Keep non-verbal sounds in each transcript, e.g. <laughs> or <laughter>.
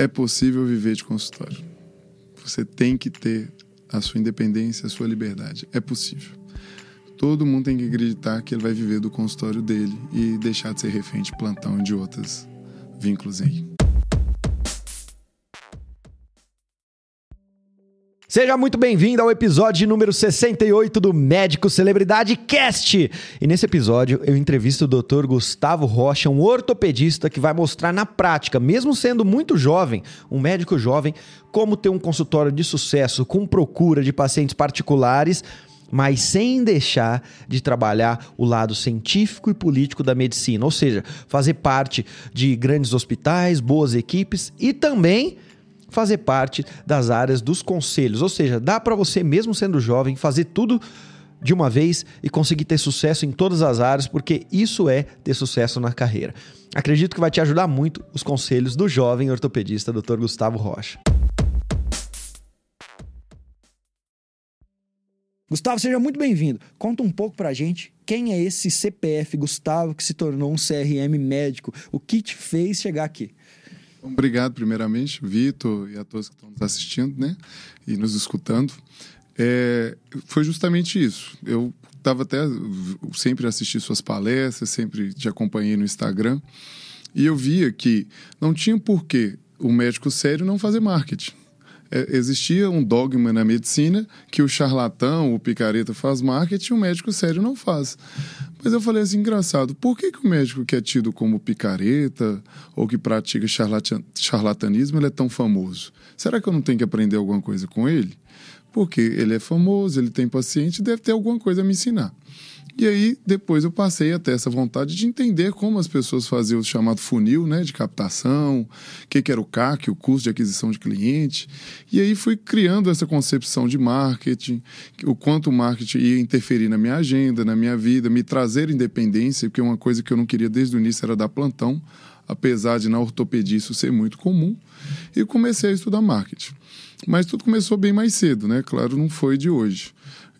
é possível viver de consultório. Você tem que ter a sua independência, a sua liberdade. É possível. Todo mundo tem que acreditar que ele vai viver do consultório dele e deixar de ser refém de plantão e de outros vínculos aí. Seja muito bem-vindo ao episódio número 68 do Médico Celebridade Cast. E nesse episódio eu entrevisto o Dr. Gustavo Rocha, um ortopedista que vai mostrar na prática, mesmo sendo muito jovem, um médico jovem, como ter um consultório de sucesso com procura de pacientes particulares mas sem deixar de trabalhar o lado científico e político da medicina, ou seja, fazer parte de grandes hospitais, boas equipes e também fazer parte das áreas dos conselhos. Ou seja, dá para você, mesmo sendo jovem, fazer tudo de uma vez e conseguir ter sucesso em todas as áreas, porque isso é ter sucesso na carreira. Acredito que vai te ajudar muito os conselhos do jovem ortopedista Dr. Gustavo Rocha. Gustavo, seja muito bem-vindo. Conta um pouco pra gente quem é esse CPF Gustavo que se tornou um CRM médico. O que te fez chegar aqui? Obrigado, primeiramente, Vitor e a todos que estão nos assistindo né, e nos escutando. É, foi justamente isso. Eu estava até sempre assisti suas palestras, sempre te acompanhei no Instagram, e eu via que não tinha porquê o médico sério não fazer marketing é, existia um dogma na medicina que o charlatão, o picareta faz marketing o médico sério não faz. Mas eu falei assim, engraçado, por que, que o médico que é tido como picareta ou que pratica charlatanismo ele é tão famoso? Será que eu não tenho que aprender alguma coisa com ele? Porque ele é famoso, ele tem paciente, deve ter alguma coisa a me ensinar. E aí, depois eu passei a ter essa vontade de entender como as pessoas faziam o chamado funil, né, de captação, o que, que era o CAC, o custo de aquisição de cliente. E aí fui criando essa concepção de marketing, o quanto o marketing ia interferir na minha agenda, na minha vida, me trazer independência, porque uma coisa que eu não queria desde o início era dar plantão, apesar de na ortopedia isso ser muito comum. E comecei a estudar marketing. Mas tudo começou bem mais cedo, né? Claro, não foi de hoje.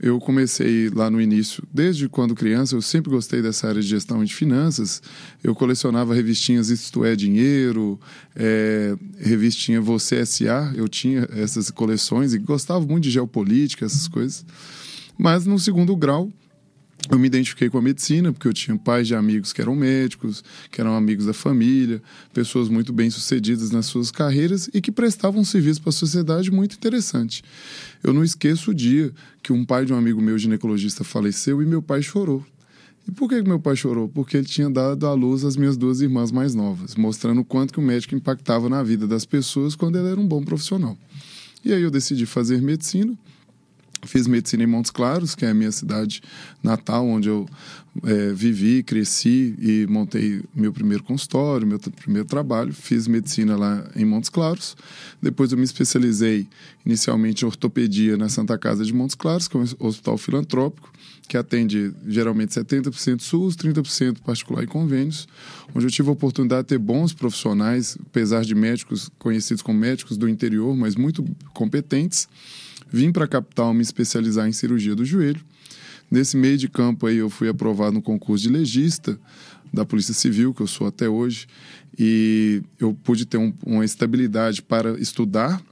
Eu comecei lá no início, desde quando criança, eu sempre gostei dessa área de gestão e de finanças. Eu colecionava revistinhas Isto é Dinheiro, é, revistinha Você S.A., eu tinha essas coleções e gostava muito de geopolítica, essas coisas. Mas no segundo grau, eu me identifiquei com a medicina, porque eu tinha pais de amigos que eram médicos, que eram amigos da família, pessoas muito bem-sucedidas nas suas carreiras e que prestavam um serviço para a sociedade muito interessante. Eu não esqueço o dia que um pai de um amigo meu ginecologista faleceu e meu pai chorou. E por que meu pai chorou? Porque ele tinha dado à luz as minhas duas irmãs mais novas, mostrando o quanto que o médico impactava na vida das pessoas quando ele era um bom profissional. E aí eu decidi fazer medicina, Fiz medicina em Montes Claros, que é a minha cidade natal, onde eu é, vivi, cresci e montei meu primeiro consultório, meu primeiro trabalho. Fiz medicina lá em Montes Claros. Depois eu me especializei inicialmente em ortopedia na Santa Casa de Montes Claros, que é um hospital filantrópico, que atende geralmente 70% SUS, 30% particular e convênios, onde eu tive a oportunidade de ter bons profissionais, apesar de médicos conhecidos como médicos do interior, mas muito competentes Vim para a capital me especializar em cirurgia do joelho. Nesse meio de campo aí eu fui aprovado no concurso de legista da Polícia Civil, que eu sou até hoje, e eu pude ter um, uma estabilidade para estudar.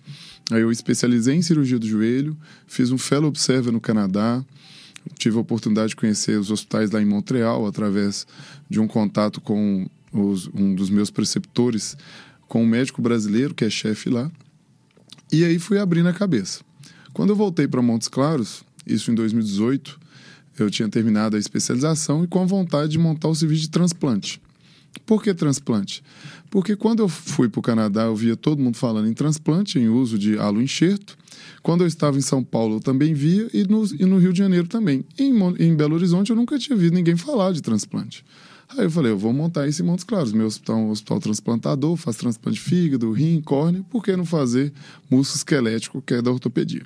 Aí eu especializei em cirurgia do joelho, fiz um fellow observer no Canadá, tive a oportunidade de conhecer os hospitais lá em Montreal através de um contato com os, um dos meus preceptores, com um médico brasileiro que é chefe lá. E aí fui abrindo a cabeça. Quando eu voltei para Montes Claros, isso em 2018, eu tinha terminado a especialização e com a vontade de montar o serviço de transplante. Por que transplante? Porque quando eu fui para o Canadá, eu via todo mundo falando em transplante, em uso de halo enxerto. Quando eu estava em São Paulo, eu também via, e no, e no Rio de Janeiro também. Em, em Belo Horizonte, eu nunca tinha visto ninguém falar de transplante. Aí eu falei, eu vou montar isso em Montes Claros. Meu hospital é um hospital transplantador, faz transplante de fígado, rim, córnea. Por que não fazer músculo esquelético, que é da ortopedia?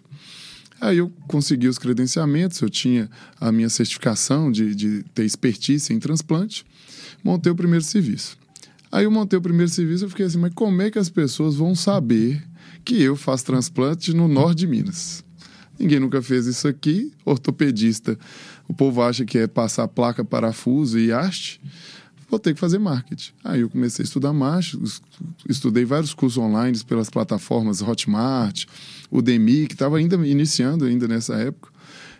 Aí eu consegui os credenciamentos, eu tinha a minha certificação de, de ter expertise em transplante, montei o primeiro serviço. Aí eu montei o primeiro serviço e fiquei assim, mas como é que as pessoas vão saber que eu faço transplante no norte de Minas? Ninguém nunca fez isso aqui. Ortopedista, o povo acha que é passar placa, parafuso e haste. Vou ter que fazer marketing. Aí eu comecei a estudar marketing, estudei vários cursos online pelas plataformas Hotmart, Udemy, que estava ainda iniciando ainda nessa época,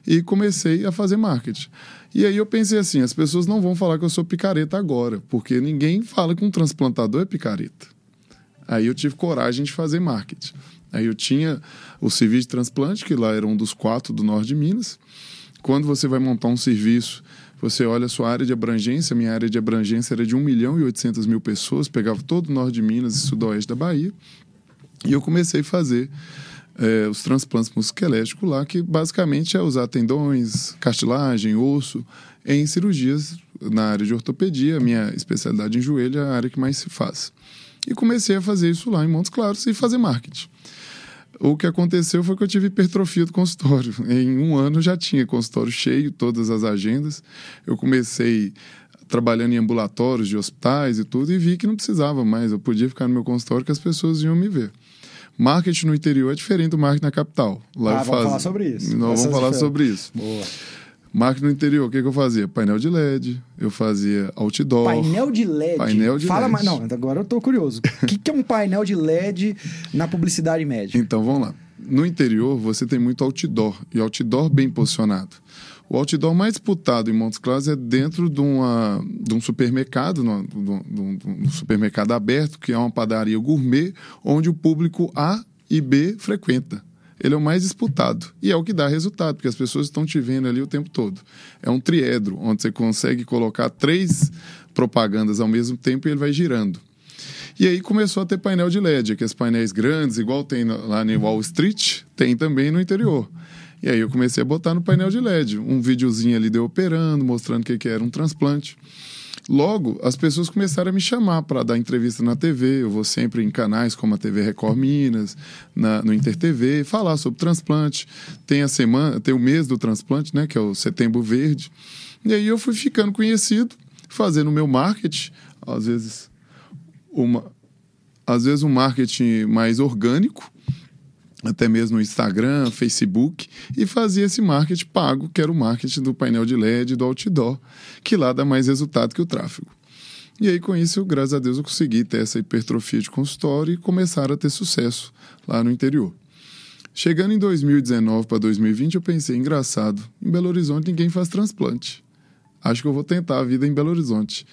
e comecei a fazer marketing. E aí eu pensei assim, as pessoas não vão falar que eu sou picareta agora, porque ninguém fala que um transplantador é picareta. Aí eu tive coragem de fazer marketing. Aí eu tinha o serviço de transplante, que lá era um dos quatro do norte de Minas. Quando você vai montar um serviço, você olha a sua área de abrangência, minha área de abrangência era de 1 milhão e 800 mil pessoas, pegava todo o norte de Minas e sudoeste da Bahia. E eu comecei a fazer é, os transplantes musculoesqueléticos lá, que basicamente é usar tendões, cartilagem, osso, em cirurgias na área de ortopedia. Minha especialidade em joelho é a área que mais se faz. E comecei a fazer isso lá em Montes Claros e fazer marketing. O que aconteceu foi que eu tive hipertrofia do consultório. <laughs> Em um ano já tinha consultório cheio, todas as agendas. Eu comecei trabalhando em ambulatórios de hospitais e tudo e vi que não precisava mais. Eu podia ficar no meu consultório que as pessoas iam me ver. Marketing no interior é diferente do marketing na capital. Lá ah, vamos faz... falar sobre isso. Nós vamos falar sobre isso. Boa. Marketing no interior, o que, que, eu fazia? Painel de LED, eu fazia outdoor. Painel de LED? Painel de Fala LED. mais. Não, agora eu tô curioso. O que, que é um painel de LED na publicidade média? Então, vamos lá. No interior, você tem muito outdoor, e outdoor bem posicionado. O outdoor mais disputado em Montes Claros é dentro de, uma, de um supermercado, no, de, um, supermercado aberto, que é uma padaria gourmet, onde o público A e B frequenta ele é o mais disputado. E é o que dá resultado, porque as pessoas estão te vendo ali o tempo todo. É um triedro, onde você consegue colocar três propagandas ao mesmo tempo e ele vai girando. E aí começou a ter painel de LED, aqueles painéis grandes, igual tem lá no Wall Street, tem também no interior. E aí eu comecei a botar no painel de LED, um videozinho ali de operando, mostrando o que, que era um transplante. Logo, as pessoas começaram a me chamar para dar entrevista na TV. Eu vou sempre em canais como a TV Record Minas, na, no Inter TV, falar sobre transplante. Tem a semana, tem o mês do transplante, né, que é o Setembro Verde. E aí eu fui ficando conhecido, fazendo o meu marketing, às vezes uma às vezes um marketing mais orgânico, até mesmo Instagram, Facebook, e fazia esse marketing pago, que era o marketing do painel de LED, do outdoor, que lá dá mais resultado que o tráfego. E aí, com isso, graças a Deus, eu consegui ter essa hipertrofia de consultório e começar a ter sucesso lá no interior. Chegando em 2019 para 2020, eu pensei, engraçado, em Belo Horizonte ninguém faz transplante. Acho que eu vou tentar a vida em Belo Horizonte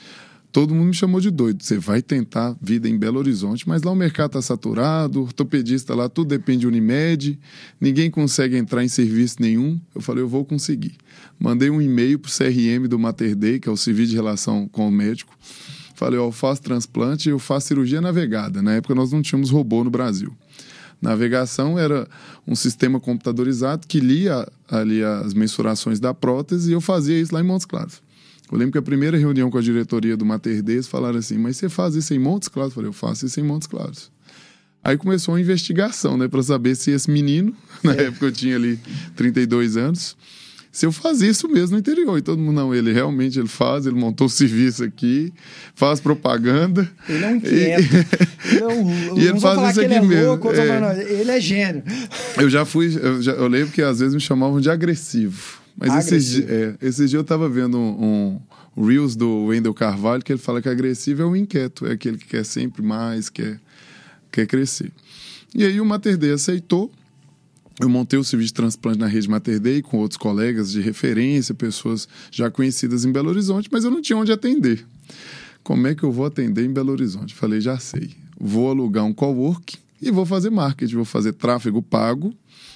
todo mundo me chamou de doido. Você vai tentar vida em Belo Horizonte, mas lá o mercado está saturado, ortopedista lá, tudo depende de Unimed, ninguém consegue entrar em serviço nenhum. Eu falei, eu vou conseguir. Mandei um e-mail para o CRM do Mater Dei, que é o Serviço de Relação com o Médico. Falei, ó, eu faço transplante e eu faço cirurgia navegada. Na época nós não tínhamos robô no Brasil. Navegação era um sistema computadorizado que lia ali as mensurações da prótese e eu fazia isso lá em Montes Claros. Eu lembro que a primeira reunião com a diretoria do Mater Deus falaram assim: Mas você faz isso em Montes Claros? Eu falei: Eu faço isso em Montes Claros. Aí começou uma investigação, né, para saber se esse menino, <laughs> na é. época eu tinha ali 32 anos, se eu fazia isso mesmo no interior. E todo mundo, não, ele realmente ele faz, ele montou o serviço aqui, faz propaganda. Ele é um inquieto. E, <laughs> ele, é um, e ele faz isso aqui ele é mesmo. Louco, é. Ele é gênio. Eu já fui, eu, já, eu lembro que às vezes me chamavam de agressivo. Mas esses, é, dias eu estava vendo um, um, Reels do Wendel Carvalho que ele fala que agressivo é o inquieto, é aquele que quer sempre mais, quer, quer crescer. E aí o Mater Dei aceitou. Eu montei o serviço de transplante na rede Mater Dei com outros colegas de referência, pessoas já conhecidas em Belo Horizonte, mas eu não tinha onde atender. Como é que eu vou atender em Belo Horizonte? Falei, já sei. Vou alugar um cowork e vou fazer marketing, vou fazer tráfego pago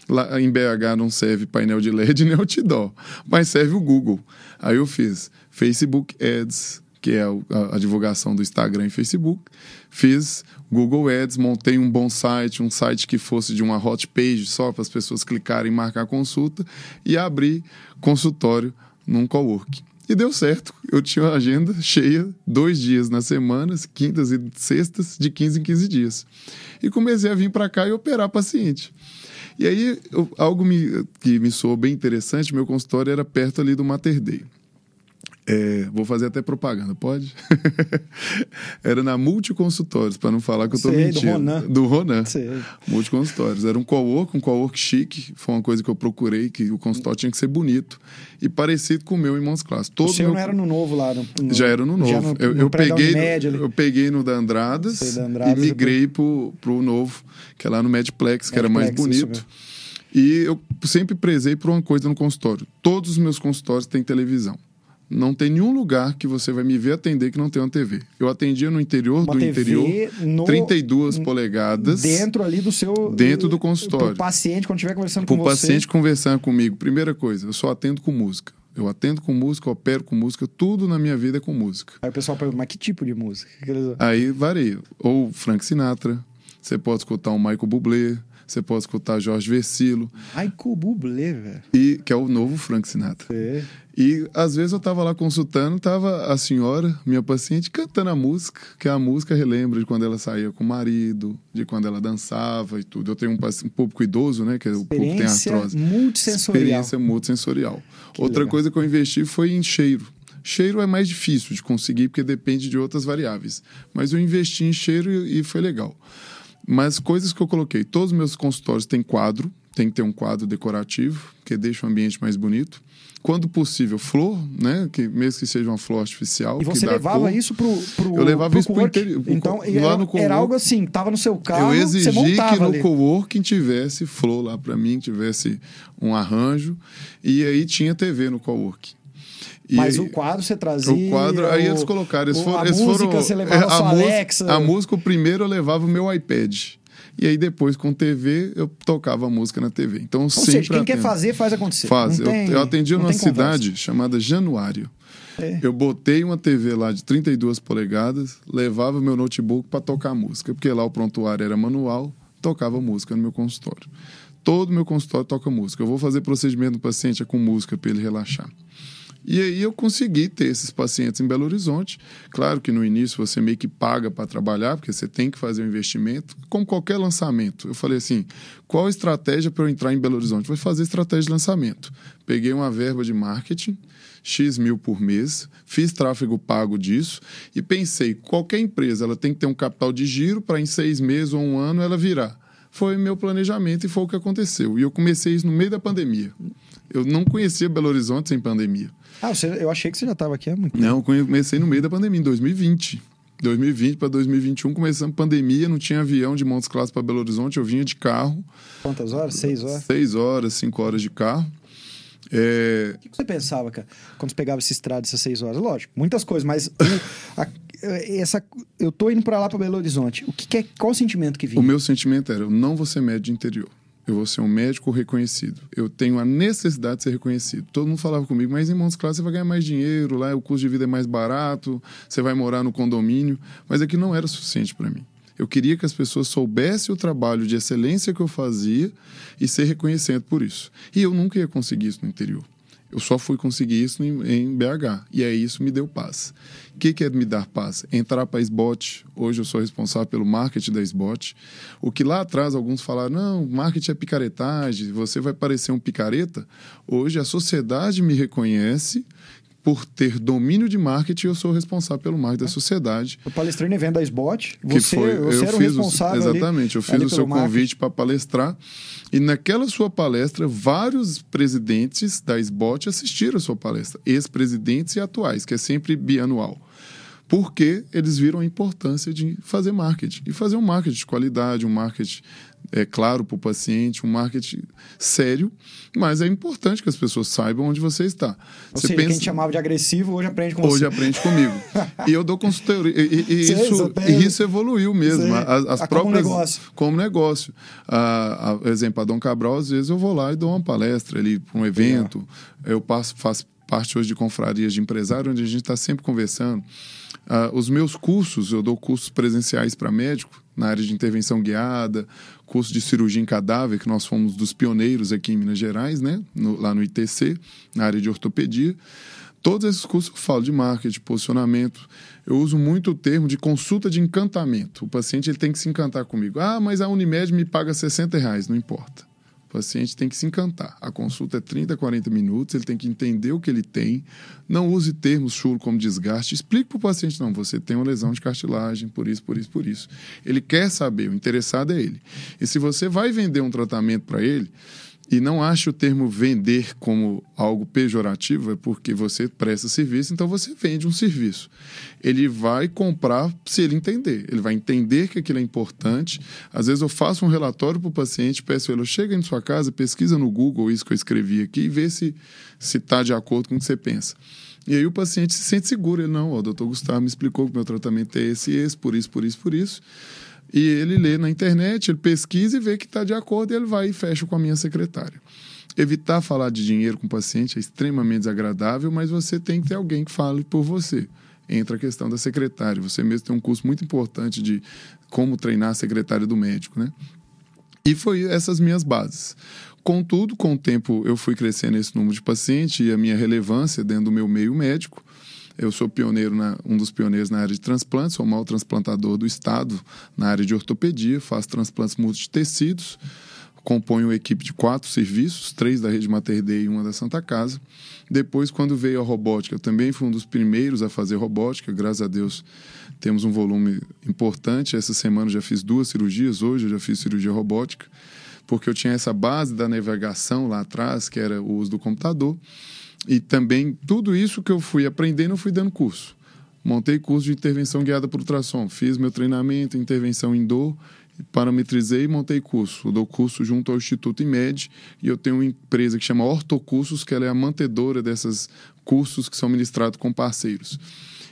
Lá em BH não serve painel de LED <laughs> nem outdoor, mas serve o Google. Aí eu fiz Facebook Ads, que é a, divulgação do Instagram e Facebook. Fiz Google Ads, montei um bom site, um site que fosse de uma hot page só para as pessoas clicarem e marcar consulta e abri consultório num coworking. E deu certo. Eu tinha uma agenda cheia, dois dias na semana, quintas e sextas, de 15 em 15 dias. E comecei a vir para cá e operar paciente. E aí, eu, algo me, que me soou bem interessante, meu consultório era perto ali do Mater Dei. É, vou fazer até propaganda, pode? <laughs> era na Multiconsultórios, para não falar que eu tô Sei, do mentindo. Ronan. Do Ronan. Sei. Multiconsultórios. Era um co-work, um co-work chique. Foi uma coisa que eu procurei, que o consultório tinha que ser bonito e parecido com o meu em Mons Class. Todo o seu meu... não era no novo lá? No, no- Já era no novo. no- eu eu peguei, Unimed eu peguei no da Andradas, da Andradas, e migrei pro, pro novo, que é lá no Medplex, que era mais Medplex, bonito. E eu sempre prezei por uma coisa no consultório. Todos os meus consultórios têm televisão. Não tem nenhum lugar que você vai me ver atender que não tem uma TV. Eu atendia no interior Uma do TV interior, no- 32 polegadas. Dentro ali do seu... Dentro do consultório. Pro paciente, quando estiver conversando Para com o você. paciente conversar comigo, primeira coisa, eu só atendo com música. Eu atendo com música, opero com música, tudo na minha vida é com música. Aí o pessoal pergunta, mas que tipo de música? Aí varia. Ou Frank Sinatra, você pode escutar um Michael Bublé, você pode escutar Jorge Versilo, Michael Bublé, velho. e, que é o novo Frank Sinatra. É. E às vezes eu tava lá consultando, tava a senhora, minha paciente, cantando a música, que a música relembra de quando ela saía com o marido, de quando ela dançava e tudo. Eu tenho um, um público idoso, né? Que o público tem Experiência artrose. multissensorial. Experiência multissensorial. Outra legal. coisa que eu investi foi em cheiro. Cheiro é mais difícil de conseguir porque depende de outras variáveis. Mas eu investi em cheiro e e foi legal. Mas coisas que eu coloquei, todos os meus consultórios têm quadro, tem que ter um quadro decorativo, que deixa o ambiente mais bonito. Quando possível, flor, né? Que mesmo que seja uma flor artificial. E você levava cor. isso pro, pro Eu levava pro isso pro interior- Então, co- era, lá no era algo assim, tava no seu carro, Eu exigi que no ali. coworking tivesse flor lá para mim, tivesse um arranjo. E aí tinha TV no coworking. E Mas o quadro você trazia... o quadro, aí o- eles colocaram. Eles o- foram, a eles música, foram, você levava é, sua a, música- Alexa. a música, o primeiro eu levava o meu iPad. E aí depois, com TV, eu tocava a música na TV. Então, Ou sempre seja, quem quer atendo. fazer, faz acontecer. Faz. Não Eu, tem- eu atendia numa conversa. cidade chamada Januário. É. Eu botei uma TV lá de 32 polegadas, levava meu notebook para tocar música, porque lá o prontuário era manual, tocava música no meu consultório. Todo meu consultório toca música. Eu vou fazer procedimento do paciente é com música para ele relaxar. E aí eu consegui ter esses pacientes em Belo Horizonte. Claro que no início você meio que paga para trabalhar, porque você tem que fazer um investimento, como qualquer lançamento. Eu falei assim: qual a estratégia para eu entrar em Belo Horizonte? Vou fazer estratégia de lançamento. Peguei uma verba de marketing, X mil por mês, fiz tráfego pago disso e pensei: qualquer empresa ela tem que ter um capital de giro para em seis meses ou um ano ela virar. Foi meu planejamento e foi o que aconteceu. E eu comecei isso no meio da pandemia. Eu não conhecia Belo Horizonte sem pandemia. Ah, você- eu achei que você já estava aqui há muito tempo. Não, eu comecei no meio da pandemia, em 2020. 2020 para 2021, começando pandemia, não tinha avião de Montes Claros para Belo Horizonte, eu vinha de carro, Quantas horas? Seis horas? seis horas, cinco horas de carro. É, O que você pensava, cara, quando você pegava essa estrada, essas seis horas? Lógico, muitas coisas, mas a- essa, eu tô indo pra lá, pra Belo Horizonte. O que, que é, qual o sentimento que vinha? o meu sentimento era, eu não vou ser médico de interior. Eu vou ser um médico reconhecido. Eu tenho a necessidade de ser reconhecido. Todo mundo falava comigo, mas em Montes Claros você vai ganhar mais dinheiro, lá o custo de vida é mais barato, você vai morar no condomínio. Mas aqui não era suficiente para mim. Eu queria que as pessoas soubessem o trabalho de excelência que eu fazia e ser reconhecido por isso. E eu nunca ia conseguir isso no interior. Eu só fui conseguir isso em, em BH. E aí isso me deu paz. O que, que é me dar paz? Entrar para a SBOT. Hoje eu sou responsável pelo marketing da SBOT. O que lá atrás alguns falaram, não, marketing é picaretagem, você vai parecer um picareta. Hoje a sociedade me reconhece por ter domínio de marketing, eu sou responsável pelo marketing da sociedade. Eu palestrei no evento da SBOT. Que Você, foi, você eu era o o- responsável ali- exatamente, eu fiz ali o seu marketing. convite para palestrar e naquela sua palestra vários presidentes da SBOT assistiram a sua palestra, ex-presidentes e atuais, que é sempre bianual. Porque eles viram a importância de fazer marketing e fazer um marketing de qualidade, um marketing é claro para o paciente, um marketing sério, mas é importante que as pessoas saibam onde você está. Ou você seja, quem te chamava de agressivo, hoje aprende com Hoje você. aprende comigo. <laughs> e eu dou consultoria. E, e- isso, e isso evoluiu mesmo. Sei. As, as Ah, como próprias, negócio. Como negócio. Ah, por exemplo, a Dom Cabral, às vezes eu vou lá e dou uma palestra ali para um evento. Eu passo, faço parte hoje de confrarias de empresário, onde a gente está sempre conversando. Ah, os meus cursos, eu dou cursos presenciais para médico, na área de intervenção guiada, curso de cirurgia em cadáver, que nós fomos dos pioneiros aqui em Minas Gerais, né? No- lá no ITC, na área de ortopedia. Todos esses cursos eu falo de marketing, posicionamento. Eu uso muito o termo de consulta de encantamento. O paciente ele tem que se encantar comigo. Ah, mas a Unimed me paga 60 reais. Não importa. O paciente tem que se encantar. A consulta é 30, 40 minutos, ele tem que entender o que ele tem. Não use termos chulo como desgaste. Explique para o paciente: não, você tem uma lesão de cartilagem, por isso, por isso, por isso. Ele quer saber, o interessado é ele. E se você vai vender um tratamento para ele, e não acho o termo vender como algo pejorativo, é porque você presta serviço, então você vende um serviço. Ele vai comprar se ele entender. Ele vai entender que aquilo é importante. Às vezes eu faço um relatório para o paciente, peço ele, chega em sua casa, pesquisa no Google isso que eu escrevi aqui e vê se está de acordo com o que você pensa. E aí o paciente se sente seguro. Ele, não, o doutor Gustavo me explicou que meu tratamento é esse e esse, por isso, por isso, por isso. E ele lê na internet, ele pesquisa e vê que está de acordo e ele vai e fecha com a minha secretária. Evitar falar de dinheiro com o paciente é extremamente desagradável, mas você tem que ter alguém que fale por você. Entra a questão da secretária. Você mesmo tem um curso muito importante de como treinar a secretária do médico, né? E foi essas minhas bases. Contudo, com o tempo eu fui crescendo esse número de pacientes e a minha relevância dentro do meu meio médico. Eu sou pioneiro na, um dos pioneiros na área de transplantes, sou o maior transplantador do estado na área de ortopedia, faço transplantes multitecidos, componho uma equipe de quatro serviços, três da Rede Mater Dei e uma da Santa Casa. Depois, quando veio a robótica, eu também fui um dos primeiros a fazer robótica, graças a Deus temos um volume importante. Essa semana já fiz duas cirurgias, hoje eu já fiz cirurgia robótica, porque eu tinha essa base da navegação lá atrás, que era o uso do computador. E também tudo isso que eu fui aprendendo, eu fui dando curso. Montei curso de intervenção guiada por ultrassom, fiz meu treinamento, intervenção em dor, parametrizei e montei curso. Eu dou curso junto ao Instituto IMED e eu tenho uma empresa que chama Ortocursos, que ela é a mantedora desses cursos que são ministrados com parceiros.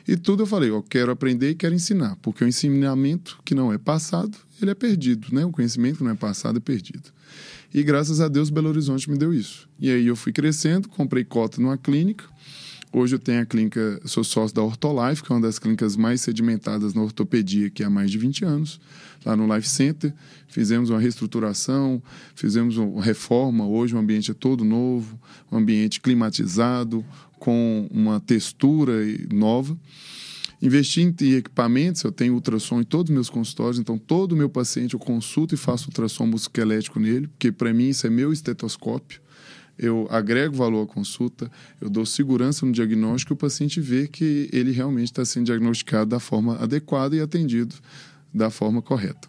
E tudo eu falei, eu quero aprender e quero ensinar, porque o ensinamento que não é passado, ele é perdido, né? O conhecimento que não é passado é perdido. E graças a Deus Belo Horizonte me deu isso. E aí eu fui crescendo, comprei cota numa clínica. Hoje eu tenho a clínica, sou sócio da Ortolife, que é uma das clínicas mais sedimentadas na ortopedia que há mais de 20 anos, lá no Life Center. Fizemos uma reestruturação, fizemos uma reforma. Hoje o ambiente é todo novo, um ambiente climatizado, com uma textura nova. Investi em equipamentos, eu tenho ultrassom em todos os meus consultórios, então todo meu paciente eu consulto e faço ultrassom musculoesquelético nele, porque para mim isso é meu estetoscópio. Eu agrego valor à consulta, eu dou segurança no diagnóstico e o paciente vê que ele realmente está sendo diagnosticado da forma adequada e atendido da forma correta.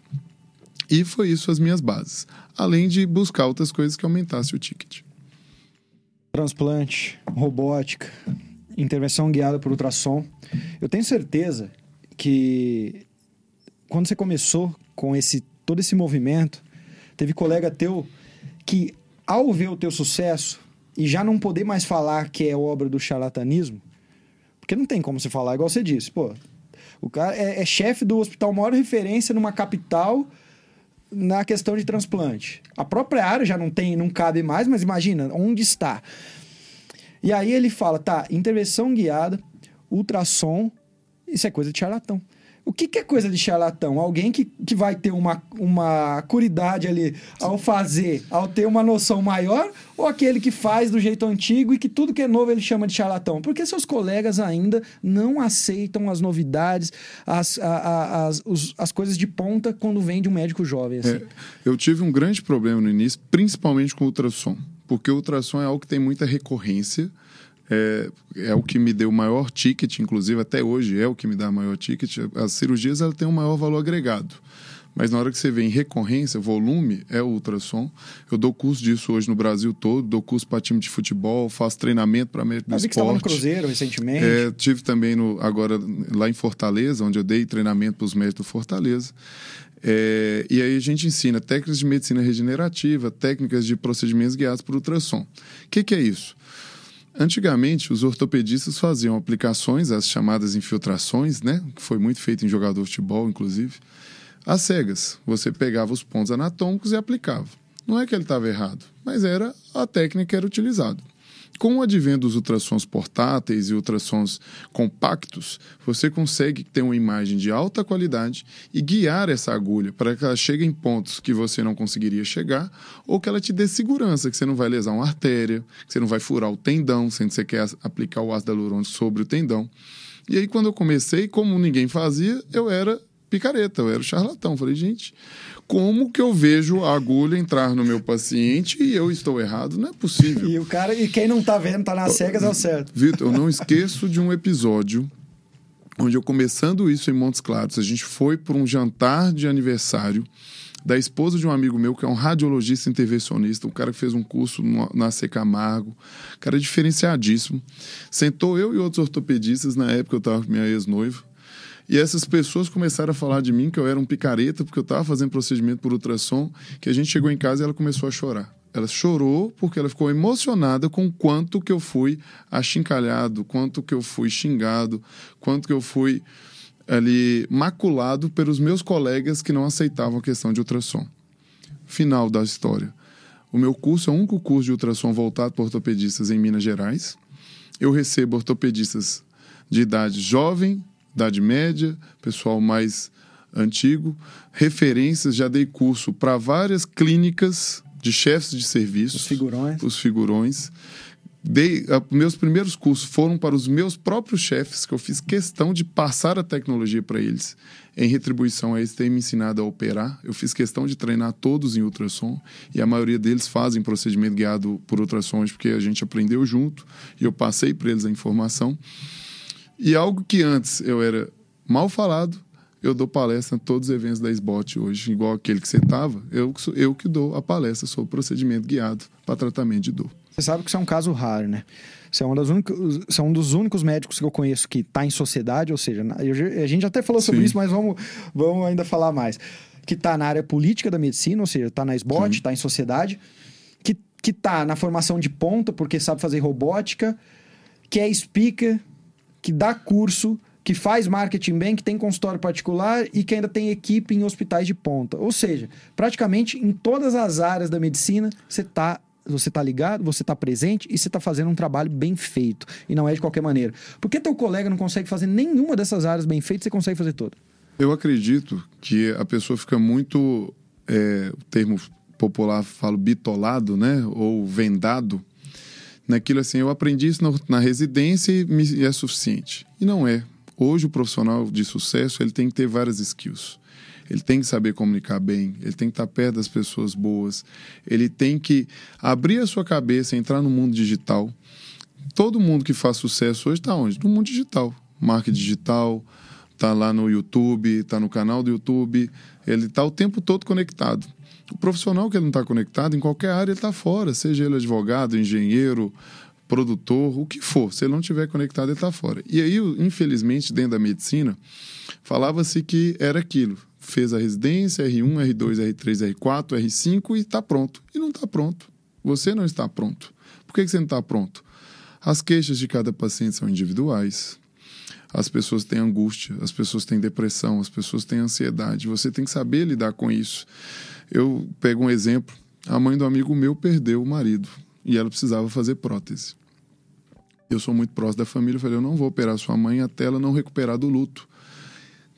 E foi isso as minhas bases, além de buscar outras coisas que aumentassem o ticket. Transplante, robótica, intervenção guiada por ultrassom. Eu tenho certeza que quando você começou com esse todo esse movimento, teve colega teu que ao ver o teu sucesso e já não poder mais falar que é obra do charlatanismo, porque não tem como você falar igual você disse, pô, o cara é, é chefe do hospital maior referência numa capital na questão de transplante. A própria área já não tem, não cabe mais, mas imagina onde está. E aí ele fala, tá, intervenção guiada, ultrassom, isso é coisa de charlatão. O que, que, é coisa de charlatão? Alguém que, que vai ter uma, uma curidade ali ao fazer, ao ter uma noção maior, ou aquele que faz do jeito antigo e que tudo que é novo ele chama de charlatão? Porque seus colegas ainda não aceitam as novidades, as, a, a, as, os, as coisas de ponta quando vem de um médico jovem. Assim. É, eu tive um grande problema no início, principalmente com ultrassom porque o ultrassom é algo que tem muita recorrência. É, é o que me deu o maior ticket, inclusive até hoje é o que me dá maior ticket. As cirurgias ela tem um maior valor agregado. Mas na hora que você vê em recorrência, volume, é ultrassom. Eu dou curso disso hoje no Brasil todo, dou curso para time de futebol, faço treinamento para médico do esporte. Você no Cruzeiro recentemente. É, tive também no, agora lá em Fortaleza, onde eu dei treinamento para os médicos do Fortaleza. É, e aí a gente ensina técnicas de medicina regenerativa, técnicas de procedimentos guiados por ultrassom. O que, que é isso? Antigamente, os ortopedistas faziam aplicações, as chamadas infiltrações, né? Que foi muito feito em jogador de futebol, inclusive. Às cegas, você pegava os pontos anatômicos e aplicava. Não é que ele estava errado, mas era a técnica que era utilizada. Com o advento dos ultrassons portáteis e ultrassons compactos, você consegue ter uma imagem de alta qualidade e guiar essa agulha para que ela chegue em pontos que você não conseguiria chegar ou que ela te dê segurança, que você não vai lesar uma artéria, que você não vai furar o tendão, sendo que você quer aplicar o ácido hialurônico sobre o tendão. E aí, quando eu comecei, como ninguém fazia, eu era picareta, eu era o charlatão. Falei, gente, como que eu vejo a agulha entrar no meu paciente e eu estou errado? Não é possível. E o cara, e quem não tá vendo, tá nas cegas, é o certo. Vitor, eu não esqueço de um episódio onde eu começando isso em Montes Claros, a gente foi para um jantar de aniversário da esposa de um amigo meu, que é um radiologista intervencionista, um cara que fez um curso no, na C Camargo, cara diferenciadíssimo. Sentou eu e outros ortopedistas, na época eu estava com minha ex-noiva, e essas pessoas começaram a falar de mim que eu era um picareta, porque eu estava fazendo procedimento por ultrassom, que a gente chegou em casa e ela começou a chorar. Ela chorou porque ela ficou emocionada com quanto que eu fui achincalhado, quanto que eu fui xingado, quanto que eu fui ali maculado pelos meus colegas que não aceitavam a questão de ultrassom. Final da história. O meu curso é o único curso de ultrassom voltado para ortopedistas em Minas Gerais. Eu recebo ortopedistas de idade jovem, idade média, pessoal mais antigo, referências, já dei curso para várias clínicas de chefes de serviço. Os figurões. Os figurões dei, a, meus primeiros cursos foram para os meus próprios chefes, que eu fiz questão de passar a tecnologia para eles. Em retribuição a eles terem me ensinado a operar, eu fiz questão de treinar todos em ultrassom e a maioria deles fazem procedimento guiado por ultrassons porque a gente aprendeu junto e eu passei para eles a informação. E algo que antes eu era mal falado, eu dou palestra em todos os eventos da SBOT hoje, igual aquele que você estava, eu, eu que dou a palestra sobre procedimento guiado para tratamento de dor. Você sabe que isso é um caso raro, né? Você é, uma das únicas, você é um dos únicos médicos que eu conheço que está em sociedade, ou seja, a gente até falou sobre Sim. isso, mas vamos, vamos ainda falar mais. Que está na área política da medicina, ou seja, está na SBOT, está em sociedade, que, que está na formação de ponta, porque sabe fazer robótica, que é speaker, que dá curso, que faz marketing bem, que tem consultório particular e que ainda tem equipe em hospitais de ponta. Ou seja, praticamente em todas as áreas da medicina, você está você está ligado, você está presente e você está fazendo um trabalho bem feito. E não é de qualquer maneira. Por que teu colega não consegue fazer nenhuma dessas áreas bem feitas, você consegue fazer toda? Eu acredito que a pessoa fica muito, é, o termo popular falo bitolado, né? Ou vendado naquilo assim, eu aprendi isso na, residência e, e é suficiente. E não é. Hoje o profissional de sucesso, ele tem que ter várias skills. Ele tem que saber comunicar bem, ele tem que estar perto das pessoas boas, ele tem que abrir a sua cabeça, entrar no mundo digital. Todo mundo que faz sucesso hoje está onde? No mundo digital. Marca digital, está lá no YouTube, está no canal do YouTube, ele está o tempo todo conectado. O profissional que não está conectado, em qualquer área ele está fora, seja ele advogado, engenheiro, produtor, o que for. Se ele não estiver conectado, ele está fora. E aí, infelizmente, dentro da medicina, falava-se que era aquilo fez a residência, R1, R2, R3, R4, R5 e está pronto. E não está pronto. Você não está pronto. Por que você não está pronto? As queixas de cada paciente são individuais. As pessoas têm angústia, as pessoas têm depressão, as pessoas têm ansiedade. Você tem que saber lidar com isso. Eu pego um exemplo. A mãe do amigo meu perdeu o marido e ela precisava fazer prótese. Eu sou muito próximo da família, eu falei, eu não vou operar sua mãe até ela não recuperar do luto.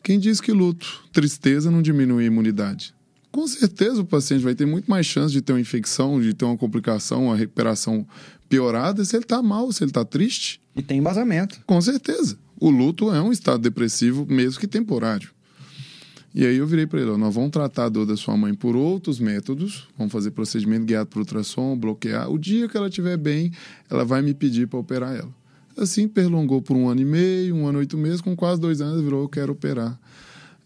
Quem diz que luto, tristeza não diminui a imunidade? Com certeza o paciente vai ter muito mais chance de ter uma infecção, de ter uma complicação, uma recuperação piorada se ele está mal, se ele está triste. E tem embasamento. Com certeza. O luto é um estado depressivo, mesmo que temporário. E aí eu virei para ele: nós vamos tratar a dor da sua mãe por outros métodos, vamos fazer procedimento guiado por ultrassom, bloquear. O dia que ela estiver bem, ela vai me pedir para operar ela. Assim, perlongou por um ano e meio, um ano e oito meses, com quase dois anos virou, eu quero operar.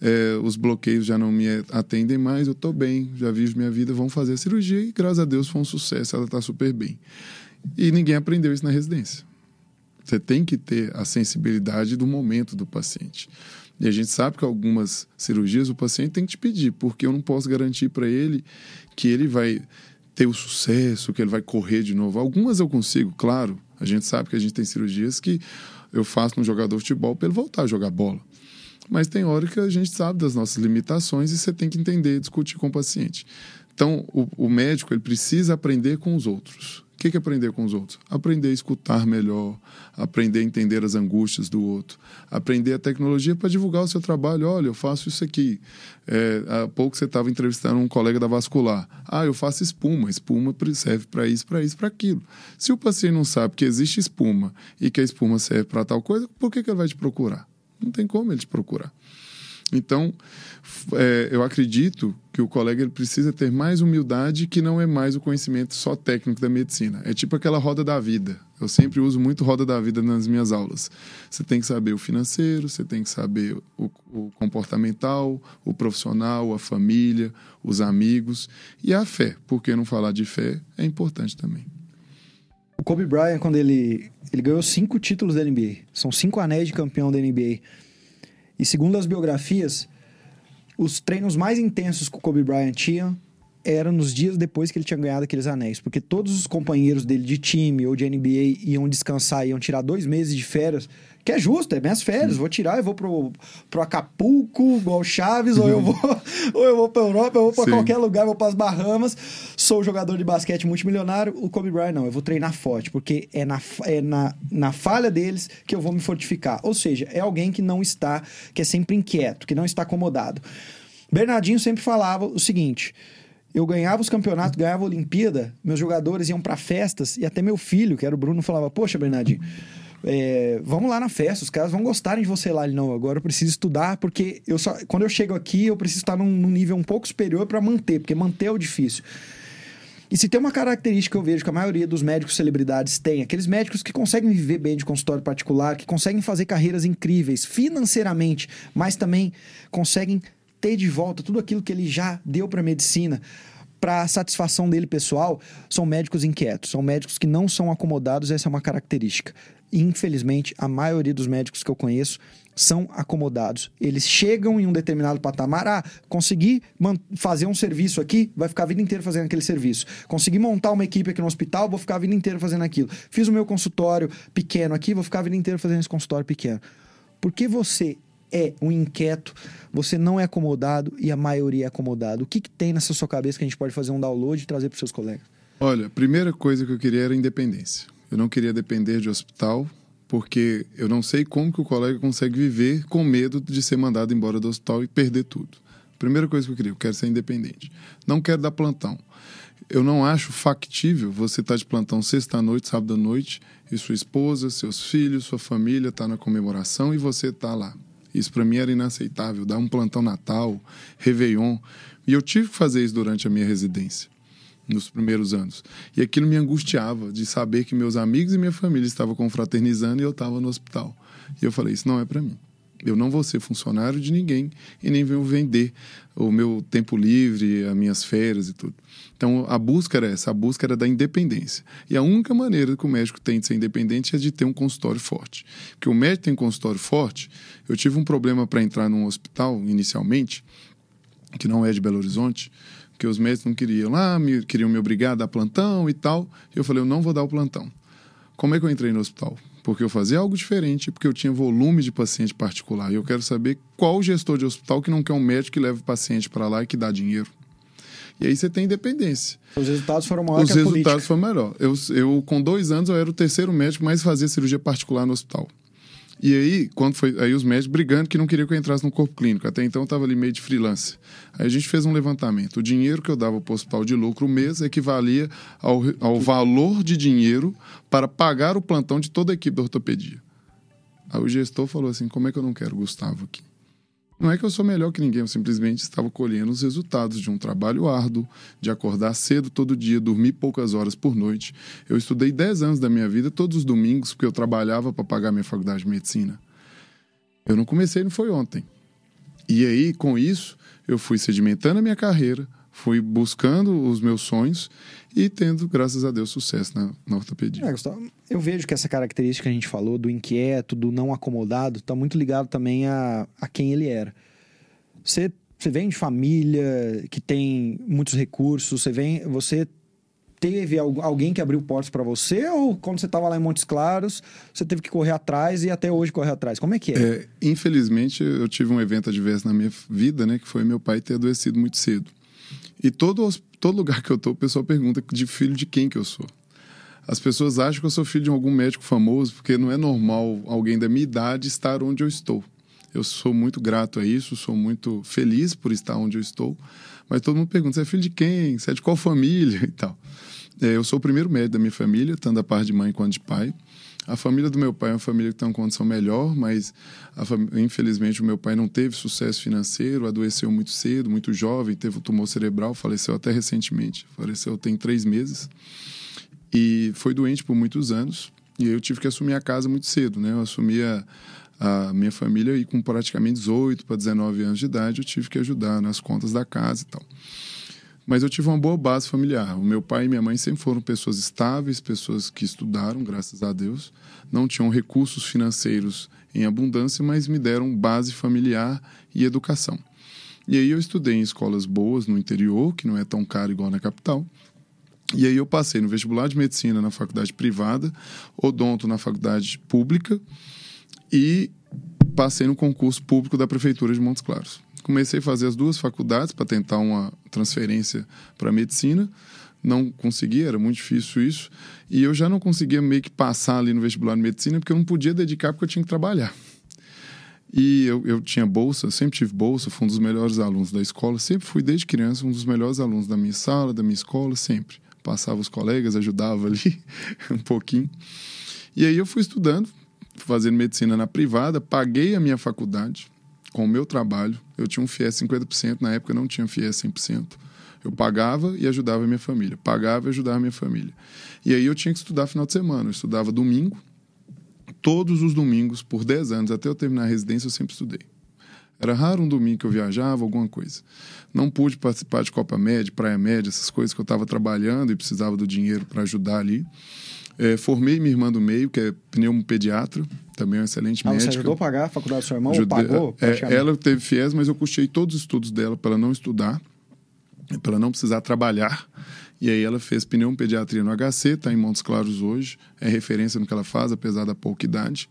É, os bloqueios já não me atendem mais, eu estou bem, já vivo minha vida, vamos fazer a cirurgia e graças a Deus foi um sucesso, ela está super bem. E ninguém aprendeu isso na residência. Você tem que ter a sensibilidade do momento do paciente. E a gente sabe que algumas cirurgias o paciente tem que te pedir, porque eu não posso garantir para ele que ele vai ter o sucesso, que ele vai correr de novo. Algumas eu consigo, claro, a gente sabe que a gente tem cirurgias que eu faço no jogador de futebol para ele voltar a jogar bola. Mas tem hora que a gente sabe das nossas limitações e você tem que entender, discutir com o paciente. Então, o, o médico ele precisa aprender com os outros. O que é aprender com os outros? Aprender a escutar melhor, aprender a entender as angústias do outro, aprender a tecnologia para divulgar o seu trabalho. Olha, eu faço isso aqui. É, há pouco você estava entrevistando um colega da vascular. Ah, eu faço espuma. Espuma serve para isso, para isso, para aquilo. Se o paciente não sabe que existe espuma e que a espuma serve para tal coisa, por que, que ele vai te procurar? Não tem como ele te procurar. Então, é, eu acredito que o colega ele precisa ter mais humildade, que não é mais o conhecimento só técnico da medicina. É tipo aquela roda da vida. Eu sempre uso muito roda da vida nas minhas aulas. Você tem que saber o financeiro, você tem que saber o, o comportamental, o profissional, a família, os amigos e a fé. Por que não falar de fé é importante também. O Kobe Bryant, quando ele, ele ganhou cinco títulos da NBA, são cinco anéis de campeão da NBA. E segundo as biografias, os treinos mais intensos que o Kobe Bryant tinha eram nos dias depois que ele tinha ganhado aqueles anéis. Porque todos os companheiros dele de time ou de NBA iam descansar, iam tirar dois meses de férias que é justo, é minhas férias, vou tirar, eu vou pro, pro Acapulco, igual Chaves, ou eu vou, <laughs> ou eu vou pra Europa, eu vou pra Sim. qualquer lugar, eu vou pras Bahamas, sou jogador de basquete multimilionário, o Kobe Bryant não, eu vou treinar forte, porque é na, é na, na falha deles que eu vou me fortificar. Ou seja, é alguém que não está, que é sempre inquieto, que não está acomodado. Bernardinho sempre falava o seguinte: eu ganhava os campeonatos, ganhava a Olimpíada, meus jogadores iam para festas e até meu filho, que era o Bruno, falava: Poxa, Bernardinho, é, vamos lá na festa, os caras vão gostarem de você lá. Ele, não, agora eu preciso estudar, porque eu só, quando eu chego aqui, eu preciso estar num, num nível um pouco superior para manter, porque manter é o difícil. E se tem uma característica que eu vejo que a maioria dos médicos celebridades tem, aqueles médicos que conseguem viver bem de consultório particular, que conseguem fazer carreiras incríveis financeiramente, mas também conseguem ter de volta tudo aquilo que ele já deu para a medicina para satisfação dele pessoal, são médicos inquietos, são médicos que não são acomodados, essa é uma característica. Infelizmente, a maioria dos médicos que eu conheço são acomodados. Eles chegam em um determinado patamar. Ah, consegui fazer um serviço aqui, vai ficar a vida inteira fazendo aquele serviço. Consegui montar uma equipe aqui no hospital, vou ficar a vida inteira fazendo aquilo. Fiz o meu consultório pequeno aqui, vou ficar a vida inteira fazendo esse consultório pequeno. Porque você é um inquieto, você não é acomodado e a maioria é acomodado. O que, que tem nessa sua cabeça que a gente pode fazer um download e trazer para seus colegas? Olha, a primeira coisa que eu queria era independência. Eu não queria depender de hospital, porque eu não sei como que o colega consegue viver com medo de ser mandado embora do hospital e perder tudo. Primeira coisa que eu queria, eu quero ser independente. Não quero dar plantão. Eu não acho factível você estar tá de plantão sexta-noite, sábado-noite, e sua esposa, seus filhos, sua família está na comemoração e você está lá. Isso para mim era inaceitável, dar um plantão Natal, Réveillon. E eu tive que fazer isso durante a minha residência nos primeiros anos. E aquilo me angustiava de saber que meus amigos e minha família estavam confraternizando e eu estava no hospital. E eu falei: Isso não é para mim. Eu não vou ser funcionário de ninguém e nem vou vender o meu tempo livre, as minhas férias e tudo. Então, a busca era essa, a busca era da independência. E a única maneira que o médico tem de ser independente é de ter um consultório forte. Porque o médico tem um consultório forte. Eu tive um problema para entrar num hospital inicialmente, que não é de Belo Horizonte, porque os médicos não queriam lá, me, queriam me obrigar a dar plantão e tal. E eu falei, eu não vou dar o plantão. Como é que eu entrei no hospital? Porque eu fazia algo diferente, porque eu tinha volume de paciente particular. E eu quero saber qual gestor de hospital que não quer um médico que leve o paciente para lá e que dá dinheiro. E aí você tem independência. Os resultados foram maiores Os resultados foram melhor. Eu, eu, com dois anos, eu era o terceiro médico mais fazia cirurgia particular no hospital. E aí, quando foi. Aí os médicos brigando que não queriam que eu entrasse no corpo clínico. Até então eu estava ali meio de freelance. Aí a gente fez um levantamento. O dinheiro que eu dava para o hospital de lucro mês equivalia ao, ao valor de dinheiro para pagar o plantão de toda a equipe da ortopedia. Aí o gestor falou assim: como é que eu não quero Gustavo aqui? Não é que eu sou melhor que ninguém, eu simplesmente estava colhendo os resultados de um trabalho árduo, de acordar cedo todo dia, dormir poucas horas por noite. Eu estudei 10 anos da minha vida todos os domingos, porque eu trabalhava para pagar minha faculdade de medicina. Eu não comecei, não foi ontem. E aí, com isso, eu fui sedimentando a minha carreira, fui buscando os meus sonhos e tendo, graças a Deus, sucesso na, na ortopedia. É, Gustavo, eu vejo que essa característica que a gente falou, do inquieto, do não acomodado, está muito ligado também a, a quem ele era. Você, você vem de família que tem muitos recursos, você vem, você teve alguém que abriu portas para você ou quando você estava lá em Montes Claros você teve que correr atrás e até hoje correr atrás? Como é que é? é? Infelizmente eu tive um evento adverso na minha vida, né, que foi meu pai ter adoecido muito cedo. E todo, todo lugar que eu tô, o pessoal pergunta de filho de quem que eu sou. As pessoas acham que eu sou filho de algum médico famoso, porque não é normal alguém da minha idade estar onde eu estou. Eu sou muito grato a isso, sou muito feliz por estar onde eu estou. Mas todo mundo pergunta: você é filho de quem? Você é de qual família? <laughs> e tal. É, eu sou o primeiro médico da minha família, tanto da parte de mãe quanto de pai. A família do meu pai é uma família que tem uma condição melhor, mas infelizmente o meu pai não teve sucesso financeiro, adoeceu muito cedo, muito jovem, teve um tumor cerebral, faleceu até recentemente. Faleceu tem três meses. E foi doente por muitos anos. E eu tive que assumir a casa muito cedo, né? Eu assumi a, a minha família e com praticamente 18 para 19 anos de idade eu tive que ajudar nas contas da casa e tal. Mas eu tive uma boa base familiar. O meu pai e minha mãe sempre foram pessoas estáveis, pessoas que estudaram, graças a Deus. Não tinham recursos financeiros em abundância, mas me deram base familiar e educação. E aí eu estudei em escolas boas no interior, que não é tão caro igual na capital. E aí eu passei no vestibular de medicina na faculdade privada, odonto na faculdade pública e passei no concurso público da prefeitura de Montes Claros comecei a fazer as duas faculdades para tentar uma transferência para medicina. Não conseguia, era muito difícil isso. E eu já não conseguia meio que passar ali no vestibular de medicina porque eu não podia dedicar porque eu tinha que trabalhar. E eu, eu tinha bolsa, sempre tive bolsa, fui um dos melhores alunos da escola, sempre fui desde criança um dos melhores alunos da minha sala, da minha escola, sempre. Passava os colegas, ajudava ali <laughs> um pouquinho. E aí eu fui estudando, fazendo medicina na privada, paguei a minha faculdade, com o meu trabalho. Eu tinha um FIES 50%, na época eu não tinha FIES 100%. Eu pagava e ajudava a minha família. Pagava e ajudava a minha família. E aí eu tinha que estudar final de semana. Eu estudava domingo. Todos os domingos, por 10 anos, até eu terminar a residência, eu sempre estudei. Era raro um domingo que eu viajava, alguma coisa. Não pude participar de Copa Média, Praia Média, essas coisas que eu estava trabalhando e precisava do dinheiro para ajudar ali. É, formei minha irmã do meio, que é pneumopediatra, também é uma excelente ah, médica. Você ajudou a pagar a faculdade do seu irmão? Ajudei, ou pagou? É, ela teve FIES, mas eu custei todos os estudos dela para ela não estudar, para ela não precisar trabalhar. E aí ela fez pneumopediatria no HC, está em Montes Claros hoje, é referência no que ela faz, apesar da pouca idade.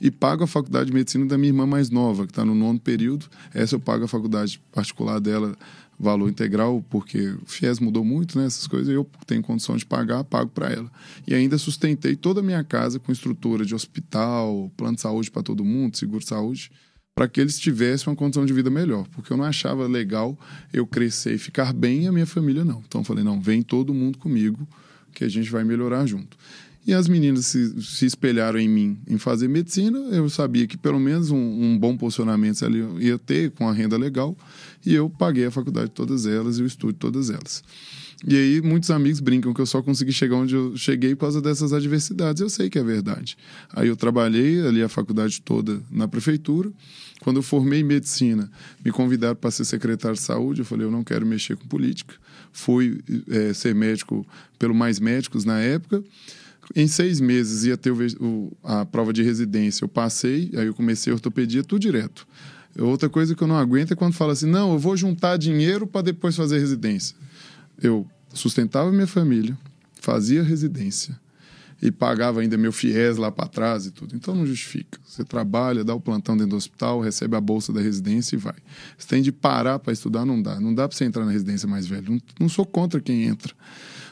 E pago a faculdade de medicina da minha irmã mais nova, que está no nono período. Essa eu pago a faculdade particular dela valor integral, porque o FIES mudou muito, né? Coisas, eu tenho condição de pagar, pago para ela. E ainda sustentei toda a minha casa com estrutura de hospital, plano de saúde para todo mundo, seguro de saúde, para que eles tivessem uma condição de vida melhor, porque eu não achava legal eu crescer e ficar bem e a minha família não. Então eu falei, não, vem todo mundo comigo, que a gente vai melhorar junto. E as meninas se, se espelharam em mim em fazer medicina. Eu sabia que pelo menos um, um bom posicionamento ali ia ter, com a renda legal. E eu paguei a faculdade de todas elas e o estudo de todas elas. E aí muitos amigos brincam que eu só consegui chegar onde eu cheguei por causa dessas adversidades. Eu sei que é verdade. Aí eu trabalhei ali a faculdade toda na prefeitura. Quando eu formei medicina, me convidaram para ser secretário de saúde. Eu falei, eu não quero mexer com política. Fui é, ser médico pelo Mais Médicos na época. Em seis meses ia ter o, a prova de residência. Eu passei, aí eu comecei a ortopedia tudo direto. Outra coisa que eu não aguento é quando fala assim: não, eu vou juntar dinheiro para depois fazer residência. Eu sustentava minha família, fazia residência e pagava ainda meu FIES lá para trás e tudo. Então não justifica. Você trabalha, dá o plantão dentro do hospital, recebe a bolsa da residência e vai. Você tem de parar para estudar, não dá. Não dá para você entrar na residência mais velho. Não, não sou contra quem entra.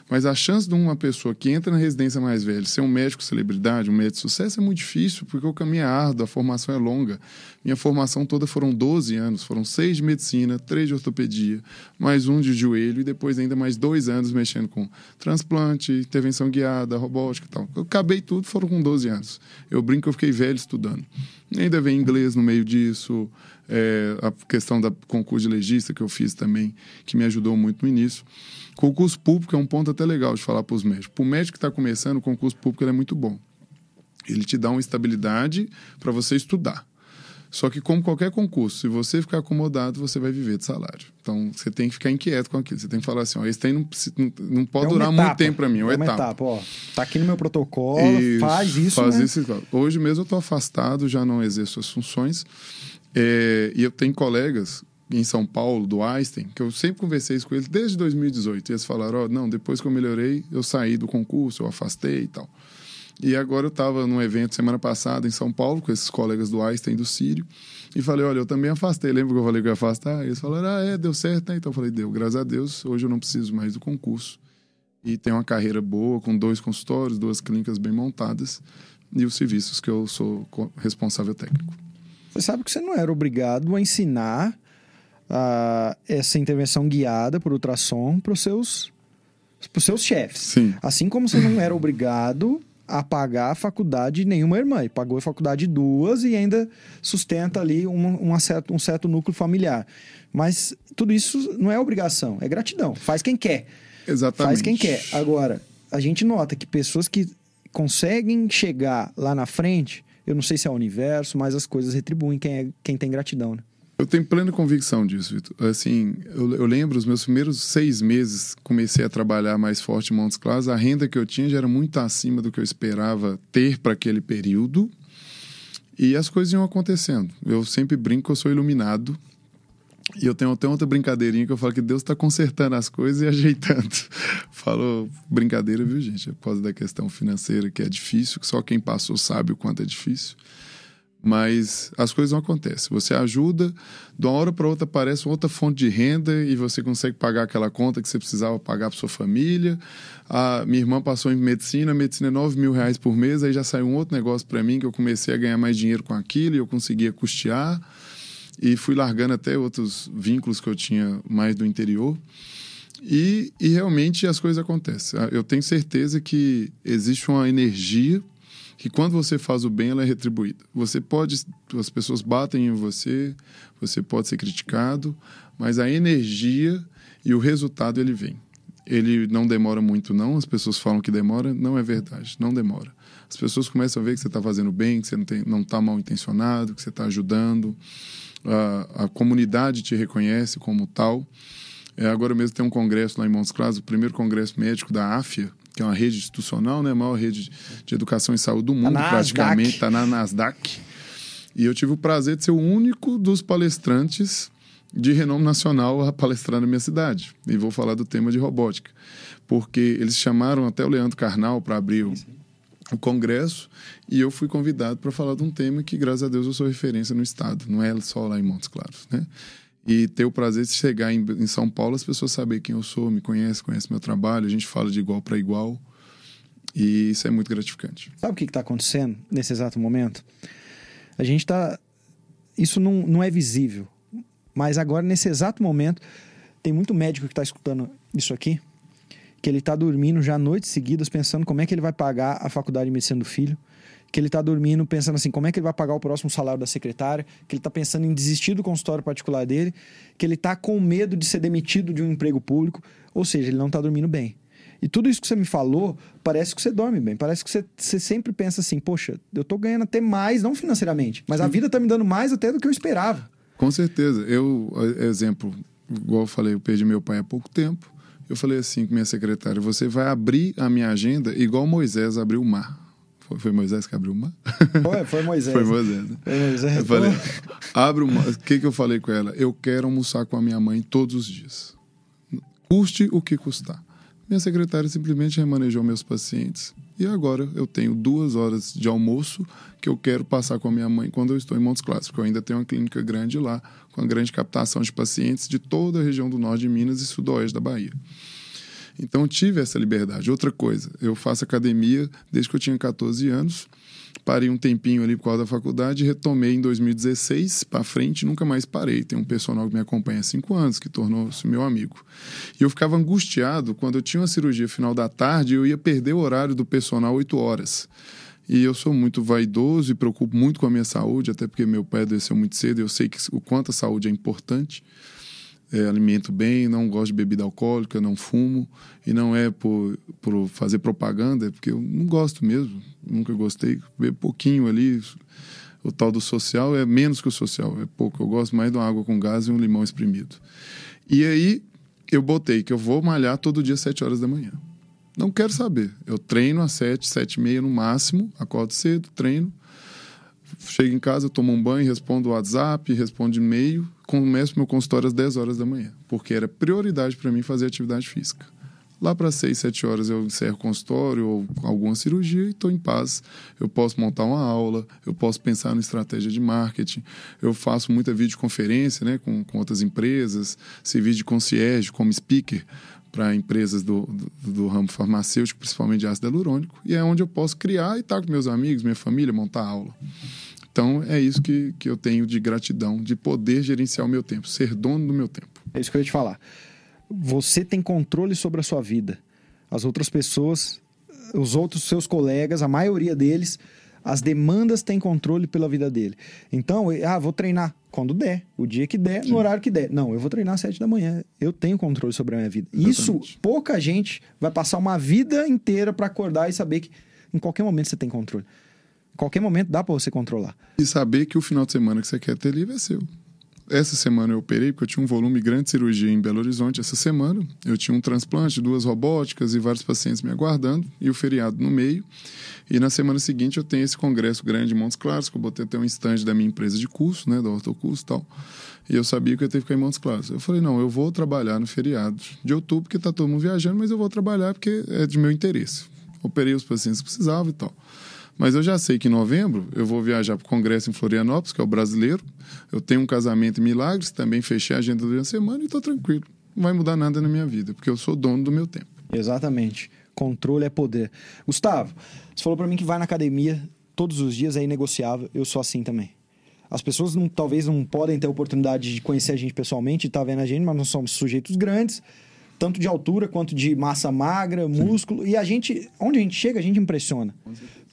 Mas a chance de uma pessoa que entra na residência mais velha ser um médico celebridade, um médico de sucesso, é muito difícil, porque o caminho é árduo, a formação é longa. Minha formação toda foram 12 anos, foram seis de medicina, três de ortopedia, mais um de joelho e depois ainda mais dois anos mexendo com transplante, intervenção guiada, robótica e tal. Eu acabei tudo, foram com 12 anos. Eu brinco que eu fiquei velho estudando. Ainda vem inglês no meio disso, é, a questão da concurso de legista que eu fiz também, que me ajudou muito no início. Concurso público é um ponto até legal de falar para os médicos. Para o médico que está começando, o concurso público é muito bom. Ele te dá uma estabilidade para você estudar. Só que, como qualquer concurso, se você ficar acomodado, você vai viver de salário. Então, você tem que ficar inquieto com aquilo. Você tem que falar assim: ó, esse trem não, não pode é durar etapa. muito tempo para mim. É uma, é uma etapa. etapa. Ó, tá aqui no meu protocolo, isso, faz isso. Faz né? isso. Hoje mesmo eu estou afastado, já não exerço as funções. É, e eu tenho colegas em São Paulo, do Einstein, que eu sempre conversei com eles desde 2018. E eles falaram: oh, não, depois que eu melhorei, eu saí do concurso, eu afastei e tal. E agora eu estava num evento semana passada em São Paulo com esses colegas do Einstein do Sírio e falei: olha, eu também afastei. Lembra que eu falei que eu ia afastar? Eles falaram: ah, é, deu certo, né? Então eu falei: deu, graças a Deus, hoje eu não preciso mais do concurso. E tenho uma carreira boa, com dois consultórios, duas clínicas bem montadas e os serviços que eu sou responsável técnico. Você sabe que você não era obrigado a ensinar uh, essa intervenção guiada por ultrassom para os seus, seus chefes. Sim. Assim como você não era obrigado a pagar a faculdade de nenhuma irmã. Ele pagou a faculdade de duas e ainda sustenta ali uma, uma certo, um certo núcleo familiar. Mas tudo isso não é obrigação, é gratidão. Faz quem quer. Exatamente. Faz quem quer. Agora, a gente nota que pessoas que conseguem chegar lá na frente, eu não sei se é o universo, mas as coisas retribuem quem, é, quem tem gratidão, né? Eu tenho plena convicção disso, Vitor. Assim, eu, eu, lembro os meus primeiros seis meses, comecei a trabalhar mais forte em Montes Claros. A renda que eu tinha já era muito acima do que eu esperava ter para aquele período. E as coisas iam acontecendo. Eu sempre brinco que eu sou iluminado. E eu tenho até outra brincadeirinha que eu falo que Deus está consertando as coisas e <laughs> ajeitando. Falo brincadeira, viu, gente? Por causa da questão financeira, que é difícil, que só quem passou sabe o quanto é difícil. Mas as coisas não acontecem. Você ajuda, de uma hora para outra aparece outra fonte de renda e você consegue pagar aquela conta que você precisava pagar para sua família. A minha irmã passou em medicina, a medicina é 9 mil reais por mês, aí já saiu um outro negócio para mim que eu comecei a ganhar mais dinheiro com aquilo e eu conseguia custear. E fui largando até outros vínculos que eu tinha mais do interior. E, e realmente as coisas acontecem. Eu tenho certeza que existe uma energia que quando você faz o bem, ela é retribuída. Você pode, as pessoas batem em você, você pode ser criticado, mas a energia e o resultado ele vem. Ele não demora muito, não. As pessoas falam que demora, não é verdade, não demora. As pessoas começam a ver que você está fazendo bem, que você não está mal intencionado, que você está ajudando. A, a, comunidade te reconhece como tal. É, agora mesmo tem um congresso lá em Montes Claros, o primeiro congresso médico da AFIA, que é uma rede institucional, né? A maior rede de educação e saúde do mundo, tá praticamente, está na Nasdaq. E eu tive o prazer de ser o único dos palestrantes de renome nacional a palestrar na minha cidade. E vou falar do tema de robótica. Porque eles chamaram até o Leandro Carnal para abrir o, o, congresso e eu fui convidado para falar de um tema que, graças a Deus, eu sou referência no estado. Não é só lá em Montes Claros, né? e ter o prazer de chegar em, em, São Paulo, as pessoas saberem quem eu sou, me conhecem, conhecem meu trabalho, a gente fala de igual para igual. E isso é muito gratificante. Sabe o que está acontecendo nesse exato momento? A gente está. Isso não, não é visível. Mas agora, nesse exato momento, tem muito médico que está escutando isso aqui, que ele está dormindo já noites seguidas pensando como é que ele vai pagar a faculdade de medicina do filho que ele está dormindo pensando assim, como é que ele vai pagar o próximo salário da secretária, que ele está pensando em desistir do consultório particular dele, que ele está com medo de ser demitido de um emprego público, ou seja, ele não está dormindo bem. E tudo isso que você me falou, parece que você dorme bem. Parece que você, você sempre pensa assim, poxa, eu estou ganhando até mais, não financeiramente, mas a vida está me dando mais até do que eu esperava. Com certeza. Eu, exemplo, igual eu falei, eu perdi meu pai há pouco tempo. Eu falei assim com minha secretária: você vai abrir a minha agenda igual Moisés abriu o mar. Foi, foi Moisés que abriu uma? Foi, foi Moisés. foi Moisés. Né? Foi Moisés. Eu falei, abre uma. O que, que eu falei com ela? Eu quero almoçar com a minha mãe todos os dias. Custe o que custar. Minha secretária simplesmente remanejou meus pacientes. E agora eu tenho duas horas de almoço que eu quero passar com a minha mãe quando eu estou em Montes Claros, porque eu ainda tenho uma clínica grande lá, com uma grande captação de pacientes de toda a região do norte de Minas e sudoeste da Bahia. Então tive essa liberdade. Outra coisa, eu faço academia desde que eu tinha 14 anos. Parei um tempinho ali por causa da faculdade, retomei em 2016 para frente, nunca mais parei. Tem um personal que me acompanha há cinco anos, que tornou-se meu amigo. E eu ficava angustiado quando eu tinha uma cirurgia final da tarde, eu ia perder o horário do personal oito horas. E eu sou muito vaidoso e preocupo muito com a minha saúde, até porque meu pai adoeceu muito cedo eu sei que, o quanto a saúde é importante é, alimento bem, não gosto de bebida alcoólica, não fumo. E não é por, por fazer propaganda, é porque eu não gosto mesmo. Nunca gostei. Bebo pouquinho ali. O tal do social é menos que o social, é pouco. Eu gosto mais de uma água com gás e um limão espremido. E aí eu botei que eu vou malhar todo dia às 7 horas da manhã. Não quero saber. Eu treino às 7, 7 e meia no máximo, acordo cedo, treino. Chego em casa, tomo um banho, respondo o WhatsApp, respondo e-mail, começo meu consultório às 10 horas da manhã, porque era prioridade para mim fazer atividade física. Lá para 6, 7 horas eu encerro o consultório ou alguma cirurgia e estou em paz. Eu posso montar uma aula, eu posso pensar na estratégia de marketing, eu faço muita videoconferência né, com, com outras empresas, serviço de concierge como speaker para empresas do, do, do, ramo farmacêutico, principalmente de ácido hialurônico, e é onde eu posso criar e estar tá com meus amigos, minha família, montar aula. Então, é isso que, que eu tenho de gratidão, de poder gerenciar o meu tempo, ser dono do meu tempo. É isso que eu ia te falar. Você tem controle sobre a sua vida. As outras pessoas os outros seus colegas, a maioria deles, as demandas têm controle pela vida dele. Então, ah, vou treinar quando der, o dia que der, no horário que der. Não, eu vou treinar às sete da manhã. Eu tenho controle sobre a minha vida. Exatamente. Isso, pouca gente vai passar uma vida inteira para acordar e saber que em qualquer momento você tem controle. Qualquer momento dá para você controlar. E saber que o final de semana que você quer ter livre é seu. Essa semana eu operei porque eu tinha um volume grande de cirurgia em Belo Horizonte. Essa semana eu tinha um transplante, duas robóticas e vários pacientes me aguardando e o feriado no meio. E na semana seguinte eu tenho esse congresso grande em Montes Claros, que eu botei até um stand da minha empresa de curso, né, da Ortocurso e tal. E eu sabia que eu ia ter que ficar em Montes Claros. Eu falei, não, eu vou trabalhar no feriado de outubro, porque tá todo mundo viajando, mas eu vou trabalhar porque é de meu interesse. Operei os pacientes que precisavam e tal. Mas eu já sei que em novembro eu vou viajar para o congresso em Florianópolis, que é o brasileiro. Eu tenho um casamento em Milagres, também fechei a agenda durante a semana e estou tranquilo. Não vai mudar nada na minha vida, porque eu sou dono do meu tempo. Exatamente. Controle é poder. Gustavo, você falou para mim que vai na academia todos os dias, é inegociável. Eu sou assim também. As pessoas não, talvez não podem ter a oportunidade de conhecer a gente pessoalmente estar tá vendo a gente, mas nós somos sujeitos grandes, tanto de altura quanto de massa magra, músculo. E a gente, onde a gente chega, a gente impressiona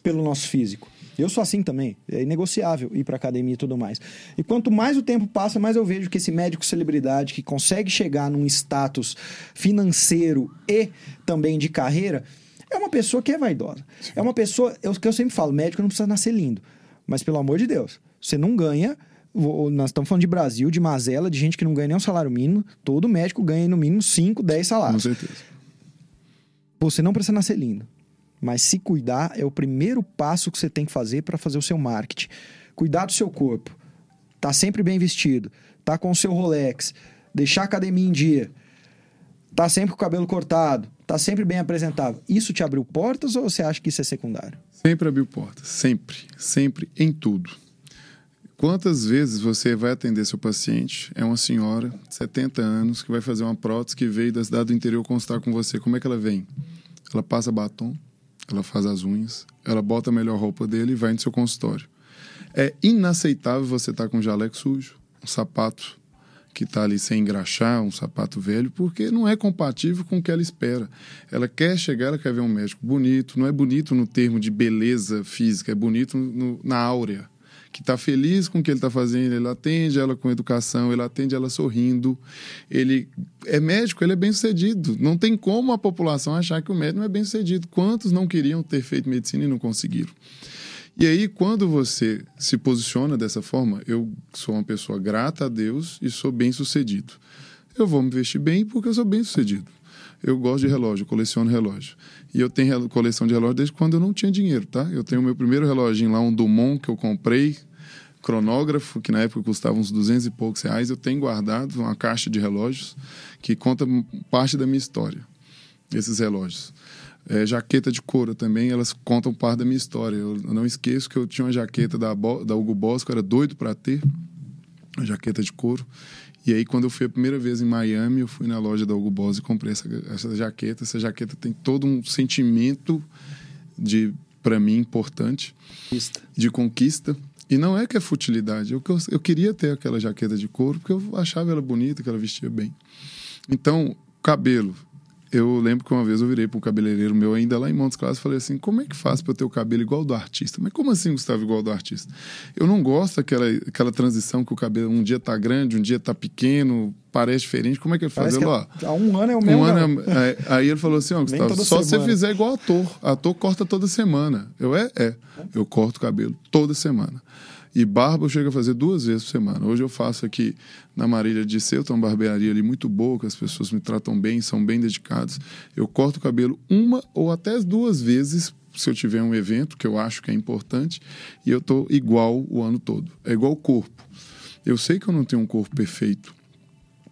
pelo nosso físico. Eu sou assim também. É inegociável ir para academia e tudo mais. E quanto mais o tempo passa, mais eu vejo que esse médico celebridade que consegue chegar num status financeiro e também de carreira é uma pessoa que é vaidosa. Sim. É uma pessoa, é o que eu sempre falo, médico não precisa nascer lindo. Mas pelo amor de Deus, você não ganha nós estamos falando de Brasil, de mazela, de gente que não ganha nem um salário mínimo. Todo médico ganha no mínimo 5, 10 salários. Com certeza. Você não precisa nascer lindo. Mas se cuidar é o primeiro passo que você tem que fazer para fazer o seu marketing. Cuidar do seu corpo. Tá sempre bem vestido. Tá com o seu Rolex. Deixar a academia em dia. Tá sempre com o cabelo cortado. Tá sempre bem apresentável. Isso te abriu portas ou você acha que isso é secundário? Sempre abriu portas. Sempre. Sempre em tudo. Quantas vezes você vai atender seu paciente? É uma senhora de 70 anos que vai fazer uma prótese que veio da cidade do interior constar com você. Como é que ela vem? Ela passa batom, ela faz as unhas, ela bota a melhor roupa dele e vai no seu consultório. É inaceitável você estar tá com um jaleco sujo, um sapato que está ali sem engraxar, um sapato velho, porque não é compatível com o que ela espera. Ela quer chegar, ela quer ver um médico bonito, não é bonito no termo de beleza física, é bonito no, na áurea que está feliz com o que ele está fazendo, ele atende ela com educação, ele atende ela sorrindo, ele é médico, ele é bem sucedido. Não tem como a população achar que o médico é bem sucedido. Quantos não queriam ter feito medicina e não conseguiram? E aí, quando você se posiciona dessa forma, eu sou uma pessoa grata a Deus e sou bem sucedido. Eu vou me vestir bem porque eu sou bem sucedido. Eu gosto de relógio, coleciono relógio. E eu tenho coleção de relógio desde quando eu não tinha dinheiro, tá? Eu tenho meu primeiro reloginho lá, um Dumont, que eu comprei, cronógrafo, que na época custava uns 200 e poucos reais. Eu tenho guardado uma caixa de relógios que conta parte da minha história, esses relógios. É, jaqueta de couro também, elas contam parte da minha história. Eu, não esqueço que eu tinha uma jaqueta da, da Hugo Boss, que era doido para ter, uma jaqueta de couro. E aí, quando eu fui a primeira vez em Miami, eu fui na loja da Hugo Boss e comprei essa, essa jaqueta. Essa jaqueta tem todo um sentimento de, para mim, importante, conquista. de conquista. E não é que é futilidade. Eu, eu queria ter aquela jaqueta de couro porque eu achava ela bonita, que ela vestia bem. Então, cabelo eu lembro que uma vez eu virei para um cabeleireiro meu ainda lá em Montes Claros e falei assim: como é que faz para eu ter o cabelo igual ao do artista? Mas como assim, Gustavo, igual ao do artista? Eu não gosto daquela aquela transição que o cabelo um dia tá grande, um dia tá pequeno, parece diferente. Como é que ele faz? Ele, ó, há um ano é o mesmo. Um ano é, aí ele falou assim: ó, Gustavo, só se você fizer igual ator. Ator corta toda semana. Eu, é, é. Eu corto o cabelo toda semana. E barba eu chego a fazer duas vezes por semana. Hoje eu faço aqui na Marília de Seu, tem uma barbearia ali muito boa, que as pessoas me tratam bem, são bem dedicados. Eu corto o cabelo uma ou até duas vezes se eu tiver um evento que eu acho que é importante e eu tô igual o ano todo. É igual o corpo. Eu sei que eu não tenho um corpo perfeito.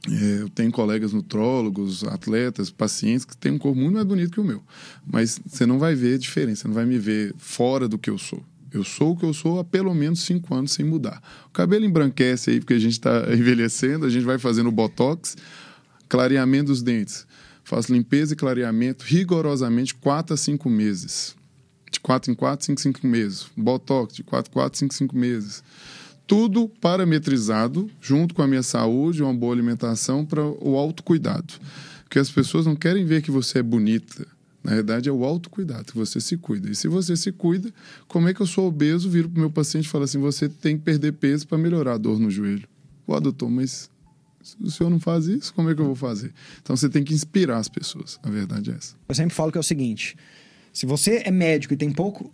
É, eu tenho colegas nutrólogos, atletas, pacientes que têm um corpo muito mais bonito que o meu. Mas você não vai ver diferença, você não vai me ver fora do que eu sou. Eu sou o que eu sou há pelo menos cinco anos sem mudar. O cabelo embranquece aí porque a gente está <laughs> envelhecendo, a gente vai fazendo botox, clareamento dos dentes. Faço limpeza e clareamento rigorosamente quatro a cinco meses. De quatro em quatro, cinco, cinco meses. Botox de quatro, quatro, cinco, cinco meses. Tudo parametrizado, junto com a minha saúde, uma boa alimentação para o autocuidado. Porque as pessoas não querem ver que você é bonita Na verdade, é o autocuidado, que você se cuida. E se você se cuida, como é que eu sou obeso, viro pro meu paciente e falo assim: você tem que perder peso para melhorar a dor no joelho. Pô, doutor, mas o senhor não faz isso, como é que eu vou fazer? Então você tem que inspirar as pessoas. A verdade é essa. Eu sempre falo que é o seguinte: se você é médico e tem pouco,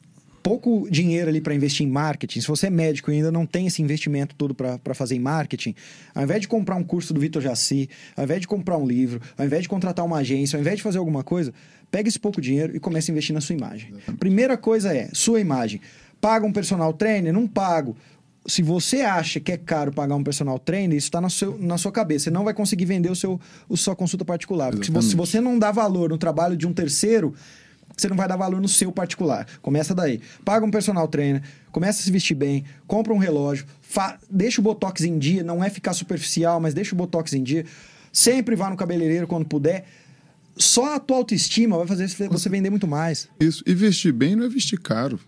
pouco dinheiro ali para investir em marketing, se você é médico e ainda não tem esse investimento todo para fazer em marketing, ao invés de comprar um curso do Vitor Jaci, ao invés de comprar um livro, ao invés de contratar uma agência, ao invés de fazer alguma coisa, pega esse pouco dinheiro e comece a investir na sua imagem. Primeira coisa é sua imagem. Paga um personal trainer? Não pago se você acha que é caro pagar um personal trainer, isso está na, na sua cabeça. Você não vai conseguir vender o seu, o sua consulta particular. Porque se você, se você, não dá valor no trabalho de um terceiro, você não vai dar valor no seu particular. Começa daí. Paga um personal trainer, começa a se vestir bem, compra um relógio, deixa o botox em dia, não é ficar superficial, mas deixa o botox em dia. Sempre vá no cabeleireiro quando puder. Só a tua autoestima vai fazer você vender muito mais. Isso. E vestir bem não é vestir caro.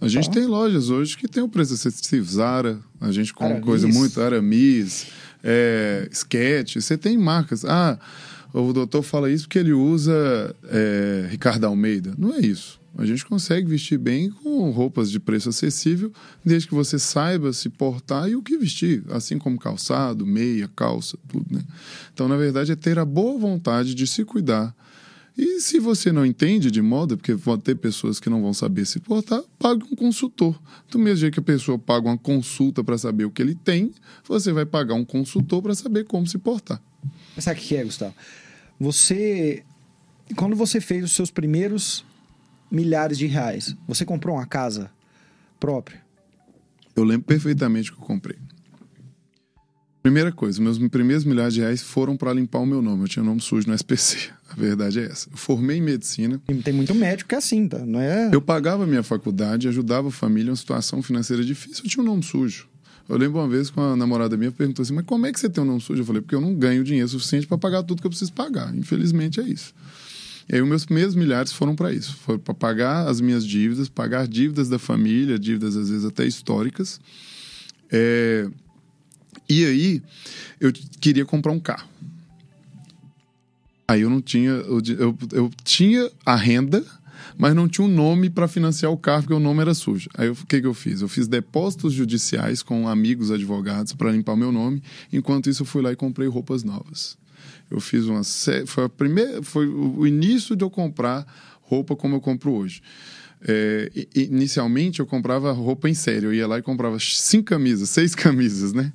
A gente tá. tem lojas hoje que tem o preço acessível. Zara, a gente compra coisa muito. Aramis, é, Sketch. Você tem marcas. Ah, o doutor fala isso porque ele usa é, Ricardo Almeida. Não é isso. A gente consegue vestir bem com roupas de preço acessível, desde que você saiba se portar e o que vestir, assim como calçado, meia, calça, tudo, né? Então, na verdade, é ter a boa vontade de se cuidar, e se você não entende de moda, porque vão ter pessoas que não vão saber se portar, pague um consultor. Do mesmo jeito que a pessoa paga uma consulta para saber o que ele tem, você vai pagar um consultor para saber como se portar. Sabe o que é, Gustavo? Você. Quando você fez os seus primeiros milhares de reais, você comprou uma casa própria? Eu lembro perfeitamente que eu comprei. Primeira coisa, meus primeiros milhares de reais foram para limpar o meu nome. Eu tinha nome sujo no SPC. <laughs> A verdade é essa. Eu formei em medicina. E tem muito médico que é assim, tá? Não é... Eu pagava a minha faculdade, ajudava a família em uma situação financeira difícil. Eu tinha um nome sujo. Eu lembro uma vez com a namorada minha perguntou assim: Mas como é que você tem um nome sujo? Eu falei: Porque eu não ganho dinheiro suficiente para pagar tudo que eu preciso pagar. Infelizmente é isso. E aí, os meus primeiros milhares foram para isso. Foram para pagar as minhas dívidas, pagar dívidas da família, dívidas às vezes até históricas. É, e aí, eu queria comprar um carro. Aí eu não tinha. Eu, eu, eu tinha a renda, mas não tinha um nome para financiar o carro, porque o nome era sujo. Aí o que, que eu fiz? Eu fiz depósitos judiciais com amigos advogados para limpar meu nome. Enquanto isso, eu fui lá e comprei roupas novas. Eu fiz uma. Foi, a primeira, foi o início de eu comprar roupa como eu compro hoje. É, inicialmente eu comprava roupa em série, eu ia lá e comprava cinco camisas, seis <laughs> camisas, né?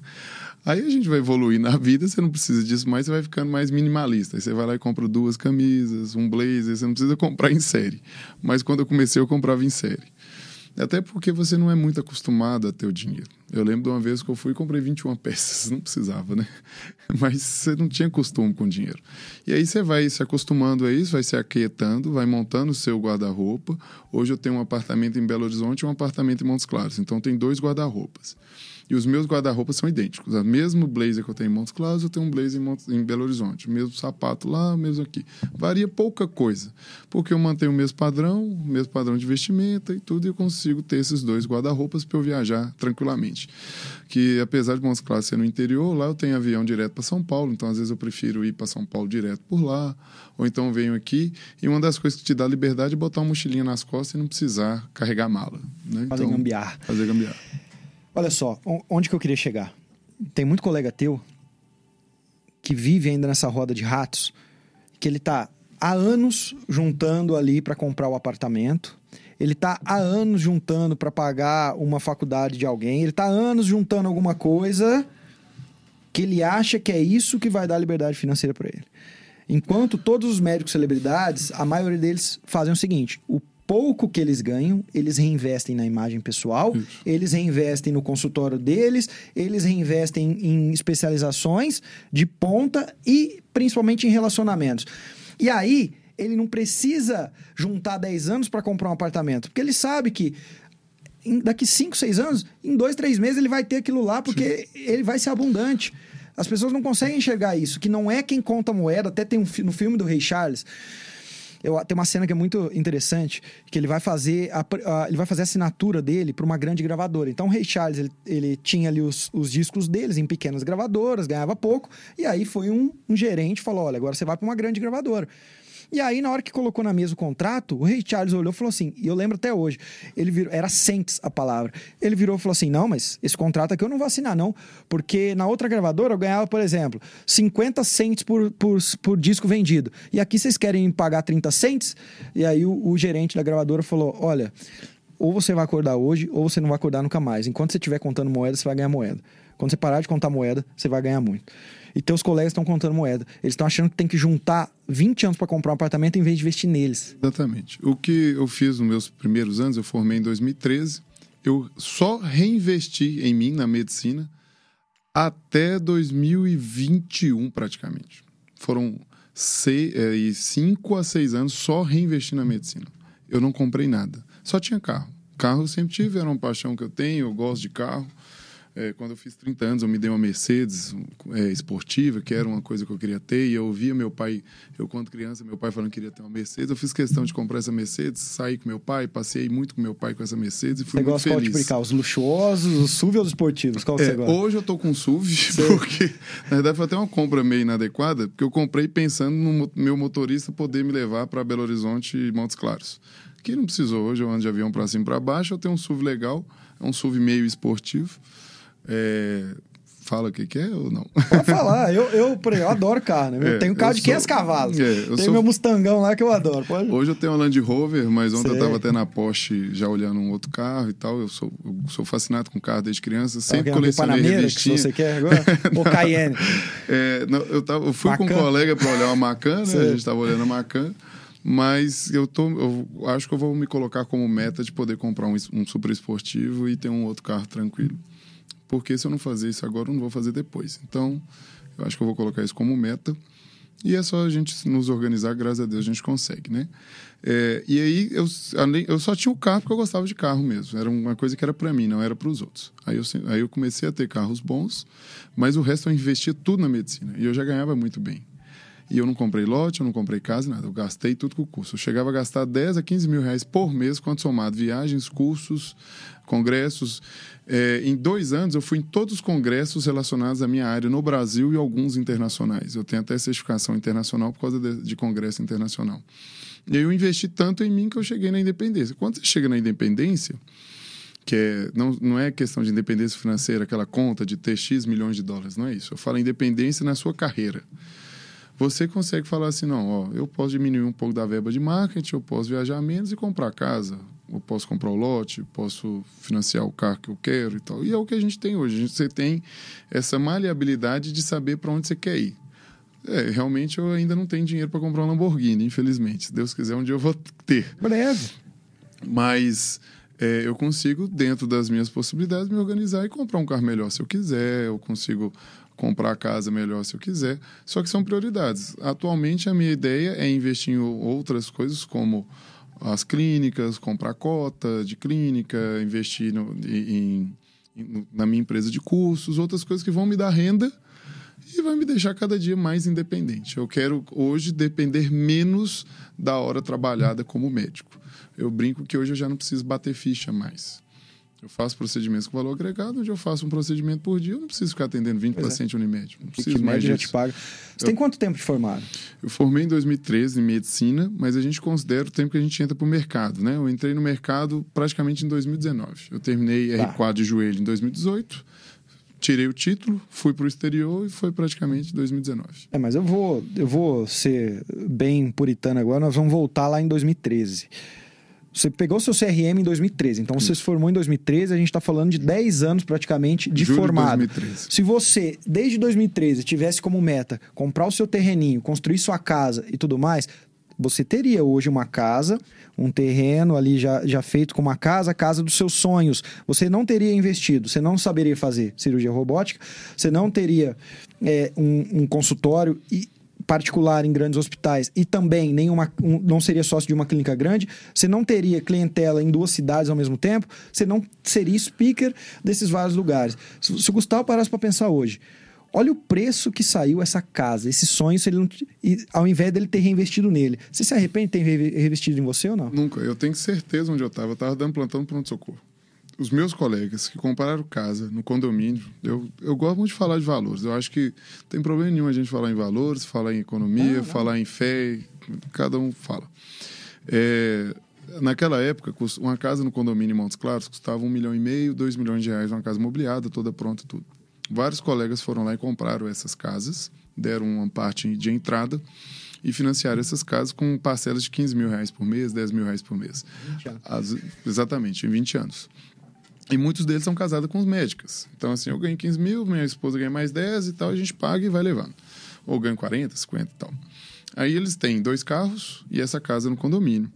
Aí a gente vai evoluir na vida, você não precisa disso mais, você vai ficando mais minimalista. Aí você vai lá e compra duas camisas, um blazer, você não precisa <laughs> comprar em série. Mas quando eu comecei, eu comprava em série. Até porque você não é muito acostumado a ter o dinheiro. Eu lembro de uma vez que eu fui e comprei 21 <laughs> peças, não precisava, né? <laughs> Mas você não tinha costume com dinheiro. E aí você vai se acostumando a isso, vai se aquietando, vai montando o seu guarda-roupa. Hoje eu tenho um apartamento em Belo Horizonte e um apartamento em Montes Claros, então tem dois guarda-roupas. E os meus guarda-roupas são idênticos. O mesmo blazer que eu tenho em Montes Claros, eu tenho um blazer em, Montes, em Belo Horizonte. O mesmo sapato lá, o mesmo aqui. Varia pouca coisa. Porque eu mantenho o mesmo padrão, o mesmo padrão de vestimenta e tudo, e eu consigo ter esses dois guarda-roupas para eu viajar tranquilamente. Que apesar de Montes Claros ser no interior, lá eu tenho avião direto para São Paulo, então às vezes eu prefiro ir para São Paulo direto por lá, ou então venho aqui. E uma das coisas que te dá liberdade é botar uma mochilinha nas costas e não precisar carregar mala. Né? Fazer então, gambiarra. Fazer gambiarra. Olha só, onde que eu queria chegar? Tem muito colega teu que vive ainda nessa roda de ratos, que ele tá há anos juntando ali para comprar o apartamento, ele tá há anos juntando para pagar uma faculdade de alguém, ele tá há anos juntando alguma coisa que ele acha que é isso que vai dar liberdade financeira para ele. Enquanto todos os médicos celebridades, a maioria deles fazem o seguinte: o pouco que eles ganham, eles reinvestem na imagem pessoal, Isso. eles reinvestem no consultório deles, eles reinvestem em especializações de ponta e principalmente em relacionamentos. E aí, ele não precisa juntar 10 anos para comprar um apartamento, porque ele sabe que daqui 5, 6 anos, em 2, 3 meses ele vai ter aquilo lá, porque Sim. ele vai ser abundante. As pessoas não conseguem enxergar isso, que não é quem conta moeda, até tem um, no filme do Rei Charles, eu, tem uma cena que é muito interessante, que ele vai fazer a, a ele vai fazer a assinatura dele para uma grande gravadora. Então o Ray Charles, ele, ele tinha ali os, os, discos deles em pequenas gravadoras, ganhava pouco, e aí foi um, um gerente falou, olha, agora você vai para uma grande gravadora. E aí, na hora que colocou na mesa o contrato, o Rei Charles olhou e falou assim, e eu lembro até hoje, ele virou, era cents a palavra. Ele virou e falou assim: não, mas esse contrato aqui eu não vou assinar, não. Porque na outra gravadora eu ganhava, por exemplo, 50 cents por, por, por disco vendido. E aqui vocês querem pagar 30 cents? E aí o, o gerente da gravadora falou: olha. Ou você vai acordar hoje, ou você não vai acordar nunca mais. Enquanto você estiver contando moeda, você vai ganhar moeda. Quando você parar de contar moeda, você vai ganhar muito. E teus colegas estão contando moeda. Eles estão achando que tem que juntar 20 anos para comprar um apartamento em vez de investir neles. Exatamente. O que eu fiz nos meus primeiros anos, eu formei em 2013, eu só reinvesti em mim, na medicina, até 2021, praticamente. Foram seis, é, cinco a seis anos só reinvesti na medicina. Eu não comprei nada. Só tinha carro. Carro eu sempre tive, era uma paixão que eu tenho, eu gosto de carro. É, quando eu fiz 30 anos, eu me dei uma Mercedes é, esportiva, que era uma coisa que eu queria ter, e eu ouvia meu pai, eu quando criança, meu pai falando que queria ter uma Mercedes, eu fiz questão de comprar essa Mercedes, saí com meu pai, passei muito com meu pai com essa Mercedes e fui Você muito gosta qual feliz. tipo de carro? Os luxuosos, os SUV ou os esportivos? Qual É, você gosta? hoje eu tô com SUV, <laughs> porque na verdade foi até uma compra meio inadequada, porque eu comprei pensando no meu motorista poder me levar para Belo Horizonte e Montes Claros. Que não precisou hoje, eu ando de avião para cima e para baixo, eu tenho um SUV legal, é um SUV meio esportivo. É, Fala o que, que é ou não? Pode falar, eu, eu, por exemplo, eu adoro carro, né? Eu É, tenho carro eu de sou- 500 cavalos. É, eu Tem sou- meu Mustangão lá que eu adoro. Pode... Hoje eu tenho uma Land Rover, mas ontem Sei. eu estava até na Porsche já olhando um outro carro e tal. Eu sou, eu sou fascinado com carro desde criança, sempre colecionei Panameira que revistinha. você quer agora? <laughs> Ou Cayenne. É, não, eu, tava, eu fui com Macan. um colega para olhar uma Macan, né? Sei. A gente estava olhando a Macan. Mas eu, tô, eu acho que eu vou me colocar como meta de poder comprar um, um super esportivo e ter um outro carro tranquilo. Porque se eu não fazer isso agora, eu não vou fazer depois. Então, eu acho que eu vou colocar isso como meta. E é só a gente nos organizar, graças a Deus a gente consegue, né? É, e aí eu, além- eu só tinha o carro porque eu gostava de carro mesmo. Era uma coisa que era para mim, não era para os outros. Aí eu, aí eu comecei a ter carros bons, mas o resto eu investia tudo na medicina. E eu já ganhava muito bem. E eu não comprei lote, eu não comprei casa, nada. Eu gastei tudo com o curso. Eu chegava a gastar 10 a 15 mil reais por mês, quanto somado viagens, cursos, congressos. É, em dois anos, eu fui em todos os congressos relacionados à minha área no Brasil e alguns internacionais. Eu tenho até certificação internacional por causa de, de congresso internacional. E aí eu investi tanto em mim que eu cheguei na independência. Quando você chega na independência, que é, não, não é questão de independência financeira, aquela conta de ter X milhões de dólares, não é isso. Eu falo independência na sua carreira você consegue falar assim, não, ó, eu posso diminuir um pouco da verba de marketing, eu posso viajar menos e comprar casa, eu posso comprar o lote, posso financiar o carro que eu quero e tal. E é o que a gente tem hoje. A gente, você tem essa maleabilidade de saber para onde você quer ir. É, realmente eu ainda não tenho dinheiro para comprar um Lamborghini, infelizmente. Se Deus quiser, um dia eu vou ter. Breve. Mas é, eu consigo, dentro das minhas possibilidades, me organizar e comprar um carro melhor se eu quiser. Eu consigo comprar a casa melhor se eu quiser. Só que são prioridades. Atualmente, a minha ideia é investir em outras coisas, como as clínicas, comprar cota de clínica, investir no- em, em- na minha empresa de cursos, outras coisas que vão me dar renda e vai me deixar cada dia mais independente. Eu quero hoje depender menos da hora trabalhada como médico. Eu brinco que hoje eu já não preciso bater ficha mais. Eu faço procedimentos com valor agregado, onde eu faço um procedimento por dia, eu não preciso ficar atendendo 20 Pois é. pacientes Unimed. Não preciso mais média já disso. te paga. Você tem quanto tempo de formado? Eu formei em 2013 em medicina, mas a gente considera o tempo que a gente entra para o mercado, né? Eu entrei no mercado praticamente em 2019. Eu terminei Tá. R4 de joelho em 2018, tirei o título, fui para o exterior e foi praticamente 2019. É, mas eu vou, eu vou ser bem puritano agora. Nós vamos voltar lá em 2013. Você pegou seu CRM em 2013, então você se formou em 2013, a gente está falando de 10 anos praticamente de formado. 2013. Se você, desde 2013, tivesse como meta comprar o seu terreninho, construir sua casa e tudo mais, você teria hoje uma casa, um terreno ali já, já feito com uma casa, a casa dos seus sonhos. Você não teria investido, você não saberia fazer cirurgia robótica, você não teria é, um, um consultório e particular em grandes hospitais e também nenhuma, um- não seria sócio de uma clínica grande, você não teria clientela em duas cidades ao mesmo tempo, você não seria speaker desses vários lugares. Se, se o Gustavo parasse para pensar hoje, olha o preço que saiu essa casa, esse sonho, se ele não, ao invés dele ter reinvestido nele. Você se arrepende de ter re- reinvestido em você ou não? Nunca. Eu tenho certeza onde eu estava. Eu estava dando plantão no pronto-socorro. Os meus colegas que compraram casa no condomínio, eu, eu gosto muito de falar de valores. Eu acho que tem problema nenhum a gente falar em valores, falar em economia, falar em fé, cada um fala. É, naquela época, uma casa no condomínio em Montes Claros custava um milhão e meio, dois milhões de reais, uma casa mobiliada, toda pronta tudo. Vários colegas foram lá e compraram essas casas, deram uma parte de entrada e financiaram essas casas com parcelas de 15 mil reais por mês, 10 mil reais por mês. As, exatamente, em 20 anos. E muitos deles são casados com médicas. Então, assim, eu ganho 15 mil, minha esposa ganha mais 10 e tal, a gente paga e vai levando. Ou ganho 40, 50 e tal. Aí eles têm dois carros e essa casa no condomínio.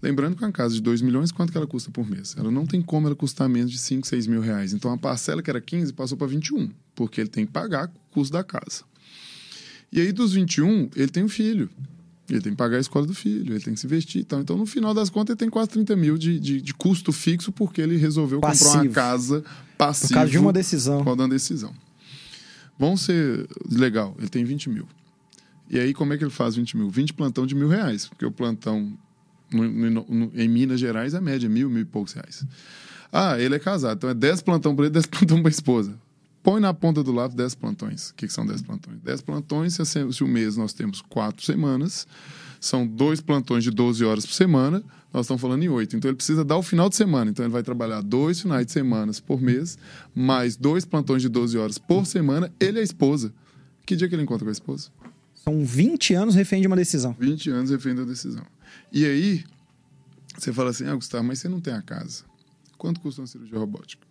Lembrando que uma casa de 2 milhões, quanto que ela custa por mês? Ela não tem como ela custar menos de 5, 6 mil reais. Então a parcela que era 15 passou para 21, porque ele tem que pagar o custo da casa. E aí dos 21, ele tem um filho. Ele tem que pagar a escola do filho, ele tem que se vestir e tal. Então, no final das contas, ele tem quase 30 mil de, de, de custo fixo porque ele resolveu Passivo. comprar uma casa passiva. Por causa de uma decisão. Por causa de uma decisão. Vamos ser legal, ele tem 20 mil. E aí, como é que ele faz 20 mil? 20 plantão de mil reais, porque o plantão no, no, no, em Minas Gerais a média é mil, mil e poucos reais. Ah, ele é casado, então é 10 plantão para ele, 10 <laughs> plantão para a esposa. Põe na ponta do lápis 10 plantões. O que, que são 10 plantões? 10 plantões, se, o mês nós temos 4 semanas, são dois plantões de 12 horas por semana, nós estamos falando em 8. Então ele precisa dar o final de semana. Então ele vai trabalhar dois finais de semana por mês, mais dois plantões de 12 horas por semana, ele e a esposa. Que dia que ele encontra com a esposa? São 20 anos refém de uma decisão. 20 anos refém da decisão. E aí, você fala assim, ah, Gustavo, mas você não tem a casa. Quanto custa uma cirurgia robótica?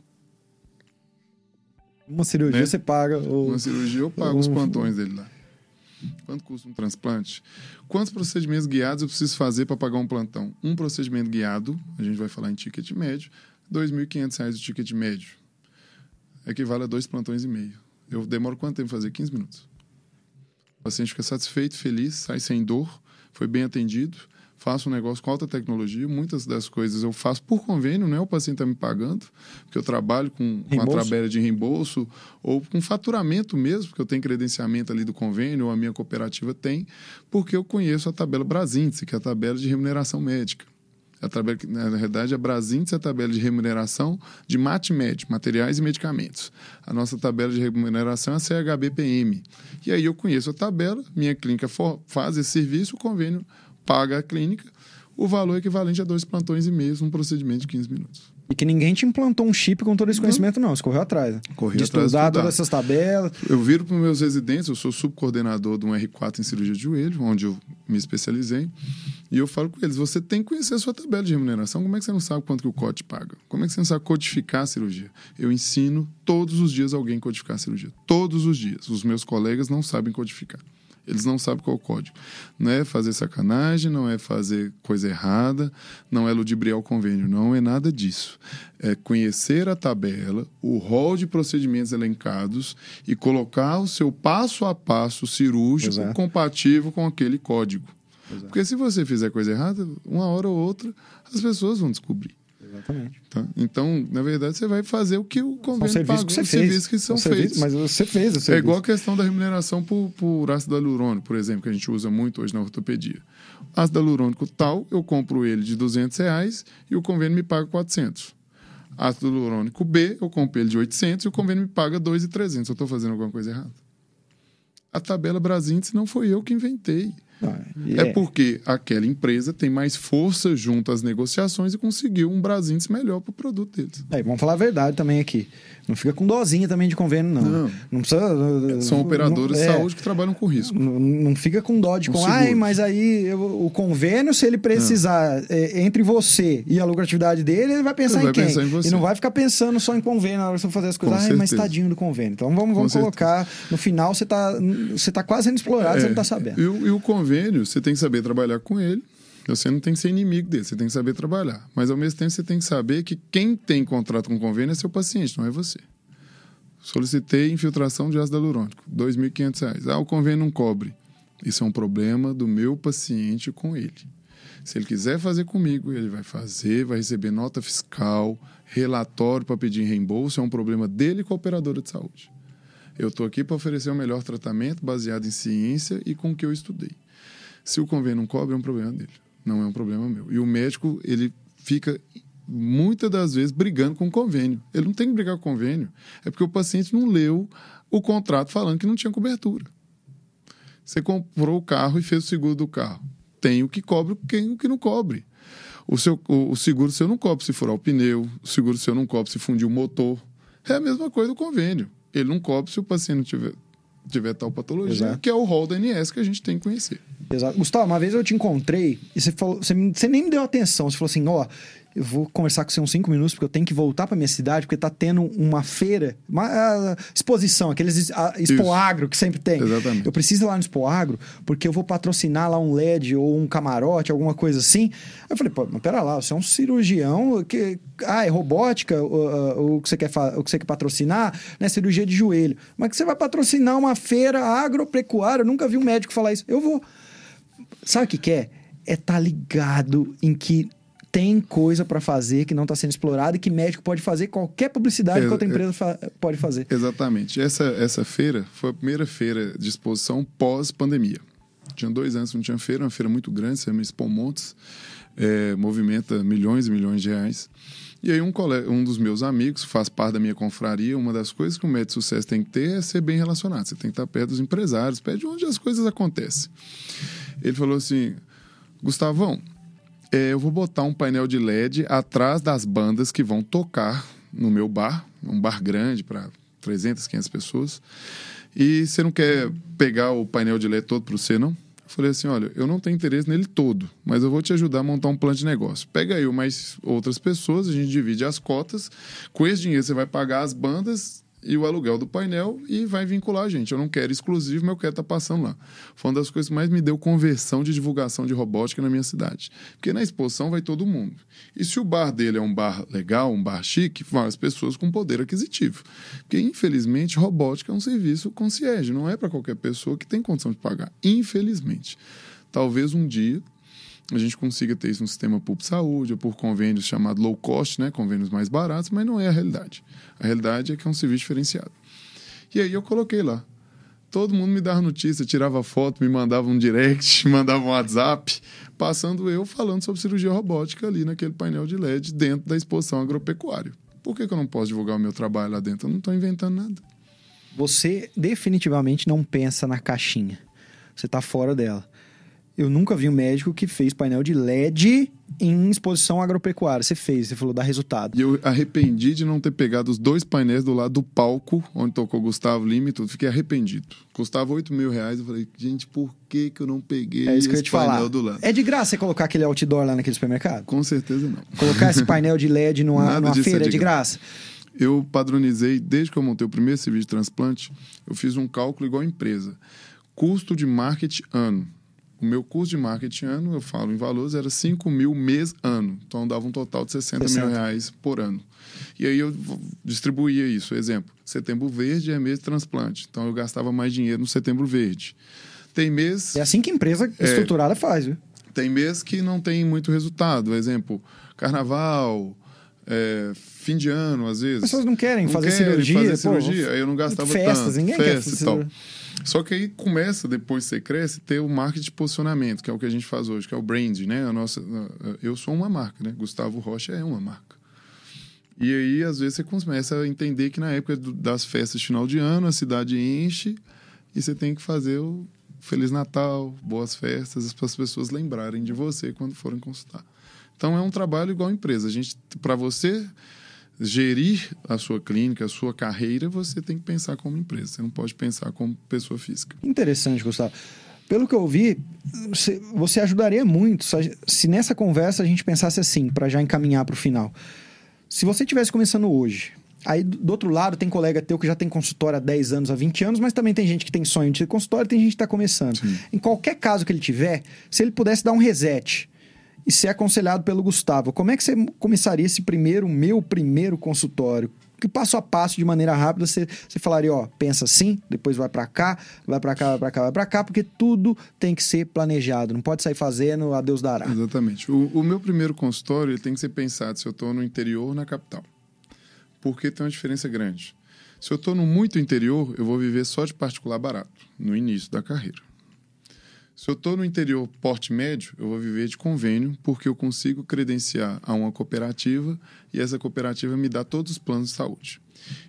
Uma cirurgia Né? você paga. Ou... Uma cirurgia eu pago os Um- plantões dele lá. Quanto custa um transplante? Quantos procedimentos guiados eu preciso fazer para pagar um plantão? Um procedimento guiado, a gente vai falar em ticket médio, 2.500 reais o ticket médio. Equivale a dois plantões e meio. Eu demoro quanto tempo fazer? 15 minutos. O paciente fica satisfeito, feliz, sai sem dor, foi bem atendido, faço um negócio com alta tecnologia. Muitas das coisas eu faço por convênio, não é o paciente está me pagando, porque eu trabalho com, com a tabela de reembolso ou com faturamento mesmo, porque eu tenho credenciamento ali do convênio, ou a minha cooperativa tem, porque eu conheço a tabela Brasíndice, que é a tabela de remuneração médica. A tabela, na verdade, a Brasíndice é a tabela de remuneração de MatMed, materiais e medicamentos. A nossa tabela de remuneração é a CHBPM. E aí eu conheço a tabela, minha clínica for- faz esse serviço, o convênio paga a clínica, o valor é equivalente a dois plantões e meio num procedimento de 15 minutos. E que ninguém te implantou um chip com todo esse conhecimento, não. Você correu atrás. né? Corri de atrás estudar estudar. todas essas tabelas. Eu viro para os meus residentes, eu sou subcoordenador de um R4 em cirurgia de joelho, onde eu me especializei, e eu falo com eles, você tem que conhecer a sua tabela de remuneração, como é que você não sabe quanto que o COT paga? Como é que você não sabe codificar a cirurgia? Eu ensino todos os dias alguém codificar a cirurgia, todos os dias. Os meus colegas não sabem codificar. Eles não sabem qual é o código. Não é fazer sacanagem, não é fazer coisa errada, não é ludibriar o convênio, não é nada disso. É conhecer a tabela, o rol de procedimentos elencados e colocar o seu passo a passo cirúrgico Exato. compatível com aquele código. Porque se você fizer coisa errada, uma hora ou outra, as pessoas vão descobrir. Exatamente. tá? Então, na verdade, você vai fazer o que o São convênio serviços pagou, que você os fez. serviços que são serviços, feitos. Mas você fez o É serviço. igual a questão da remuneração por, por ácido hialurônico, por exemplo, que a gente usa muito hoje na ortopedia. Ácido hialurônico tal, eu compro ele de 200 reais e o convênio me paga 400. Ácido hialurônico B, eu compro ele de 800 e o convênio me paga 2,300. Eu estou fazendo alguma coisa errada? A tabela Brasíndice não foi eu que inventei. Ah, É porque aquela empresa tem mais força junto às negociações e conseguiu um Brasíndice melhor para o produto deles. É, vamos falar a verdade também aqui. Não fica com dozinha também de convênio, não. Não. Não, precisa. São não- operadores é, de saúde que trabalham com risco. Não, não fica com dó de Com ai, mas aí eu- o convênio, se ele precisar é, entre você e a lucratividade dele, ele vai pensar Ele em vai quem? pensar em você. E não vai ficar pensando só em convênio na hora que você fazer as coisas. Com ai, mas certeza. tadinho do convênio. Então vamos, vamos Com colocar. No final você tá, você tá quase sendo explorado, você não tá sabendo. É. E e o convênio, você tem que saber trabalhar com ele. Você não tem que ser inimigo dele, você tem que saber trabalhar. Mas ao mesmo tempo você tem que saber que quem tem contrato com convênio é seu paciente, não é você. Solicitei infiltração de ácido hialurônico, 2.500 reais. Ah, o convênio não cobre. Isso é um problema do meu paciente com ele. Se ele quiser fazer comigo, ele vai fazer, vai receber nota fiscal, relatório para pedir reembolso, é um problema dele com a operadora de saúde. Eu estou aqui para oferecer o melhor tratamento baseado em ciência e com o que eu estudei. Se o convênio não cobre, é um problema dele, não é um problema meu. E o médico, ele fica muitas das vezes brigando com o convênio. Ele não tem que brigar com o convênio, é porque o paciente não leu o contrato falando que não tinha cobertura. Você comprou o carro e fez o seguro do carro. Tem o que cobre, tem o que não cobre. O, seu, o, o seguro seu não cobre se furar o pneu, o seguro seu não cobre se fundir o motor. É a mesma coisa do convênio. Ele não cobre se o paciente tiver, tiver tal patologia, Exato. que é o rol da ANS que a gente tem que conhecer. Exato. Gustavo, uma vez eu te encontrei e você, falou, você, você nem me deu atenção. Você falou assim: ó, eu vou conversar com você uns cinco minutos porque eu tenho que voltar para minha cidade porque tá tendo uma feira, uma ah, exposição, aqueles ah, Expo Isso. Agro que sempre tem. Exatamente. Eu preciso ir lá no Expo Agro porque eu vou patrocinar lá um LED ou um camarote, alguma coisa assim. Aí eu falei, pô, mas pera lá, você é um cirurgião que. Ah, é robótica, o, o- o que você quer, o que você quer patrocinar, né? Cirurgia de joelho. Mas que você vai patrocinar uma feira agropecuária? Eu nunca vi um médico falar isso. Eu vou. Sabe o que, que é? É estar ligado em que tem coisa para fazer que não está sendo explorada e que médico pode fazer qualquer publicidade É, que outra é- empresa fa- pode fazer. Exatamente. Essa, essa feira foi a primeira feira de exposição pós-pandemia. Tinha dois anos que não tinha feira, uma feira muito grande, se chama Expo Montes, é, movimenta milhões e milhões de reais. E aí um, colega, um dos meus amigos, faz parte da minha confraria, uma das coisas que o médico de sucesso tem que ter é ser bem relacionado. Você tem que estar perto dos empresários, perto de onde as coisas acontecem. Ele falou assim, Gustavão, é, eu vou botar um painel de LED atrás das bandas que vão tocar no meu bar, um bar grande para 300, 500 pessoas. E você não quer pegar o painel de LED todo para você, não? Eu falei assim, olha, eu não tenho interesse nele todo, mas eu vou te ajudar a montar um plano de negócio. Pega eu mais outras pessoas, a gente divide as cotas. Com esse dinheiro você vai pagar as bandas e o aluguel do painel e vai vincular a gente. Eu não quero exclusivo, mas eu quero estar passando lá. Foi uma das coisas que mais me deu conversão de divulgação de robótica na minha cidade. Porque na exposição vai todo mundo. E se o bar dele é um bar legal, um bar chique, vão as pessoas com poder aquisitivo. Porque, infelizmente, robótica é um serviço concierge, não é para qualquer pessoa que tem condição de pagar. Infelizmente. Talvez um dia a gente consiga ter isso no sistema público de saúde ou por convênios chamados low cost, né, convênios mais baratos, mas não é a realidade. A realidade é que é um serviço diferenciado. E aí eu coloquei lá. Todo mundo me dava notícia, tirava foto, me mandava um direct, <laughs> mandava um WhatsApp, passando eu falando sobre cirurgia robótica ali naquele painel de LED dentro da exposição agropecuária. Por que, que eu não posso divulgar o meu trabalho lá dentro? Eu não estou inventando nada. Você definitivamente não pensa na caixinha. Você tá fora dela. Eu nunca vi um médico que fez painel de LED em exposição agropecuária. Você fez, você falou, dá resultado. E eu arrependi de não ter pegado os dois painéis do lado do palco, onde tocou Gustavo Lima e tudo. Fiquei arrependido. Custava 8 mil reais. Eu falei, gente, por que, que eu não peguei É isso que eu ia esse te painel falar. do lado? É de graça você colocar aquele outdoor lá naquele supermercado? Com certeza não. Colocar esse <laughs> painel de LED numa, numa é feira é de de graça? Eu padronizei, desde que eu montei o primeiro serviço de transplante, eu fiz um cálculo igual a empresa. Custo de marketing ano. O meu custo de marketing ano, eu falo em valores, era 5 mil mês ano. Então dava um total de 60 mil 60. reais por ano. E aí eu distribuía isso. Exemplo, setembro verde é mês de transplante. Então eu gastava mais dinheiro no setembro verde. Tem mês. É assim que empresa estruturada faz, viu? Tem mês que não tem muito resultado. Exemplo, carnaval, é, fim de ano, às vezes. As pessoas não querem Não fazer querem cirurgia. fazer pô, cirurgia, aí eu não gastava festas, tanto. ninguém quer festas fazer e tal. Só que aí começa, depois você cresce, ter o marketing de posicionamento, que é o que a gente faz hoje, que é o brand, né? A nossa, eu sou uma marca, né? Gustavo Rocha é uma marca. E aí, às vezes, você começa a entender que na época das festas de final de ano, a cidade enche e você tem que fazer o Feliz Natal, boas festas, para as pessoas lembrarem de você quando forem consultar. Então, é um trabalho igual empresa. A gente, para você gerir a sua clínica, a sua carreira, você tem que pensar como empresa. Você não pode pensar como pessoa física. Interessante, Gustavo. Pelo que eu vi, você, ajudaria muito se, nessa conversa a gente pensasse assim, para já encaminhar para o final. Se você estivesse começando hoje, aí do do outro lado tem colega teu que já tem consultório há 10 anos, há 20 anos, mas também tem gente que tem sonho de ter consultório, tem gente que está começando. Sim. Em qualquer caso que ele tiver, se ele pudesse dar um reset e ser aconselhado pelo Gustavo, como é que você começaria esse primeiro, meu primeiro consultório? Que passo a passo, de maneira rápida, você, você falaria, ó, pensa assim, depois vai pra cá, vai pra cá, vai pra cá, vai pra cá, porque tudo tem que ser planejado, não pode sair fazendo, a Deus dará. Exatamente. O, o meu primeiro consultório tem que ser pensado se eu estou no interior ou na capital. Porque tem uma diferença grande. Se eu estou no muito interior, eu vou viver só de particular barato, no início da carreira. Se eu estou no interior porte médio, eu vou viver de convênio, porque eu consigo credenciar a uma cooperativa e essa cooperativa me dá todos os planos de saúde.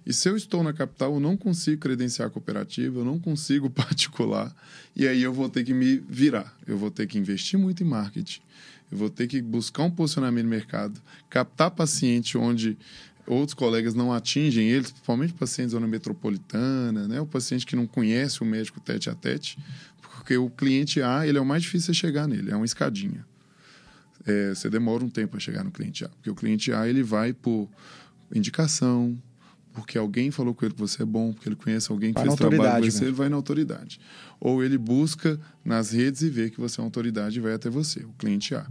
E se eu estou na capital, eu não consigo credenciar a cooperativa, eu não consigo <laughs> particular, e aí eu vou ter que me virar. Eu vou ter que investir muito em marketing, eu vou ter que buscar um posicionamento no mercado, captar paciente onde outros colegas não atingem eles, principalmente pacientes da zona metropolitana, né? o paciente que não conhece o médico tete a tete, porque o cliente A ele é o mais difícil de chegar nele, é uma escadinha. É, você demora um tempo a chegar no cliente A, porque o cliente A ele vai por indicação, porque alguém falou com ele que você é bom, porque ele conhece alguém que Vai fez trabalho com você, né? ele vai na autoridade. Ou ele busca nas redes e vê que você é uma autoridade e vai até você, o cliente A.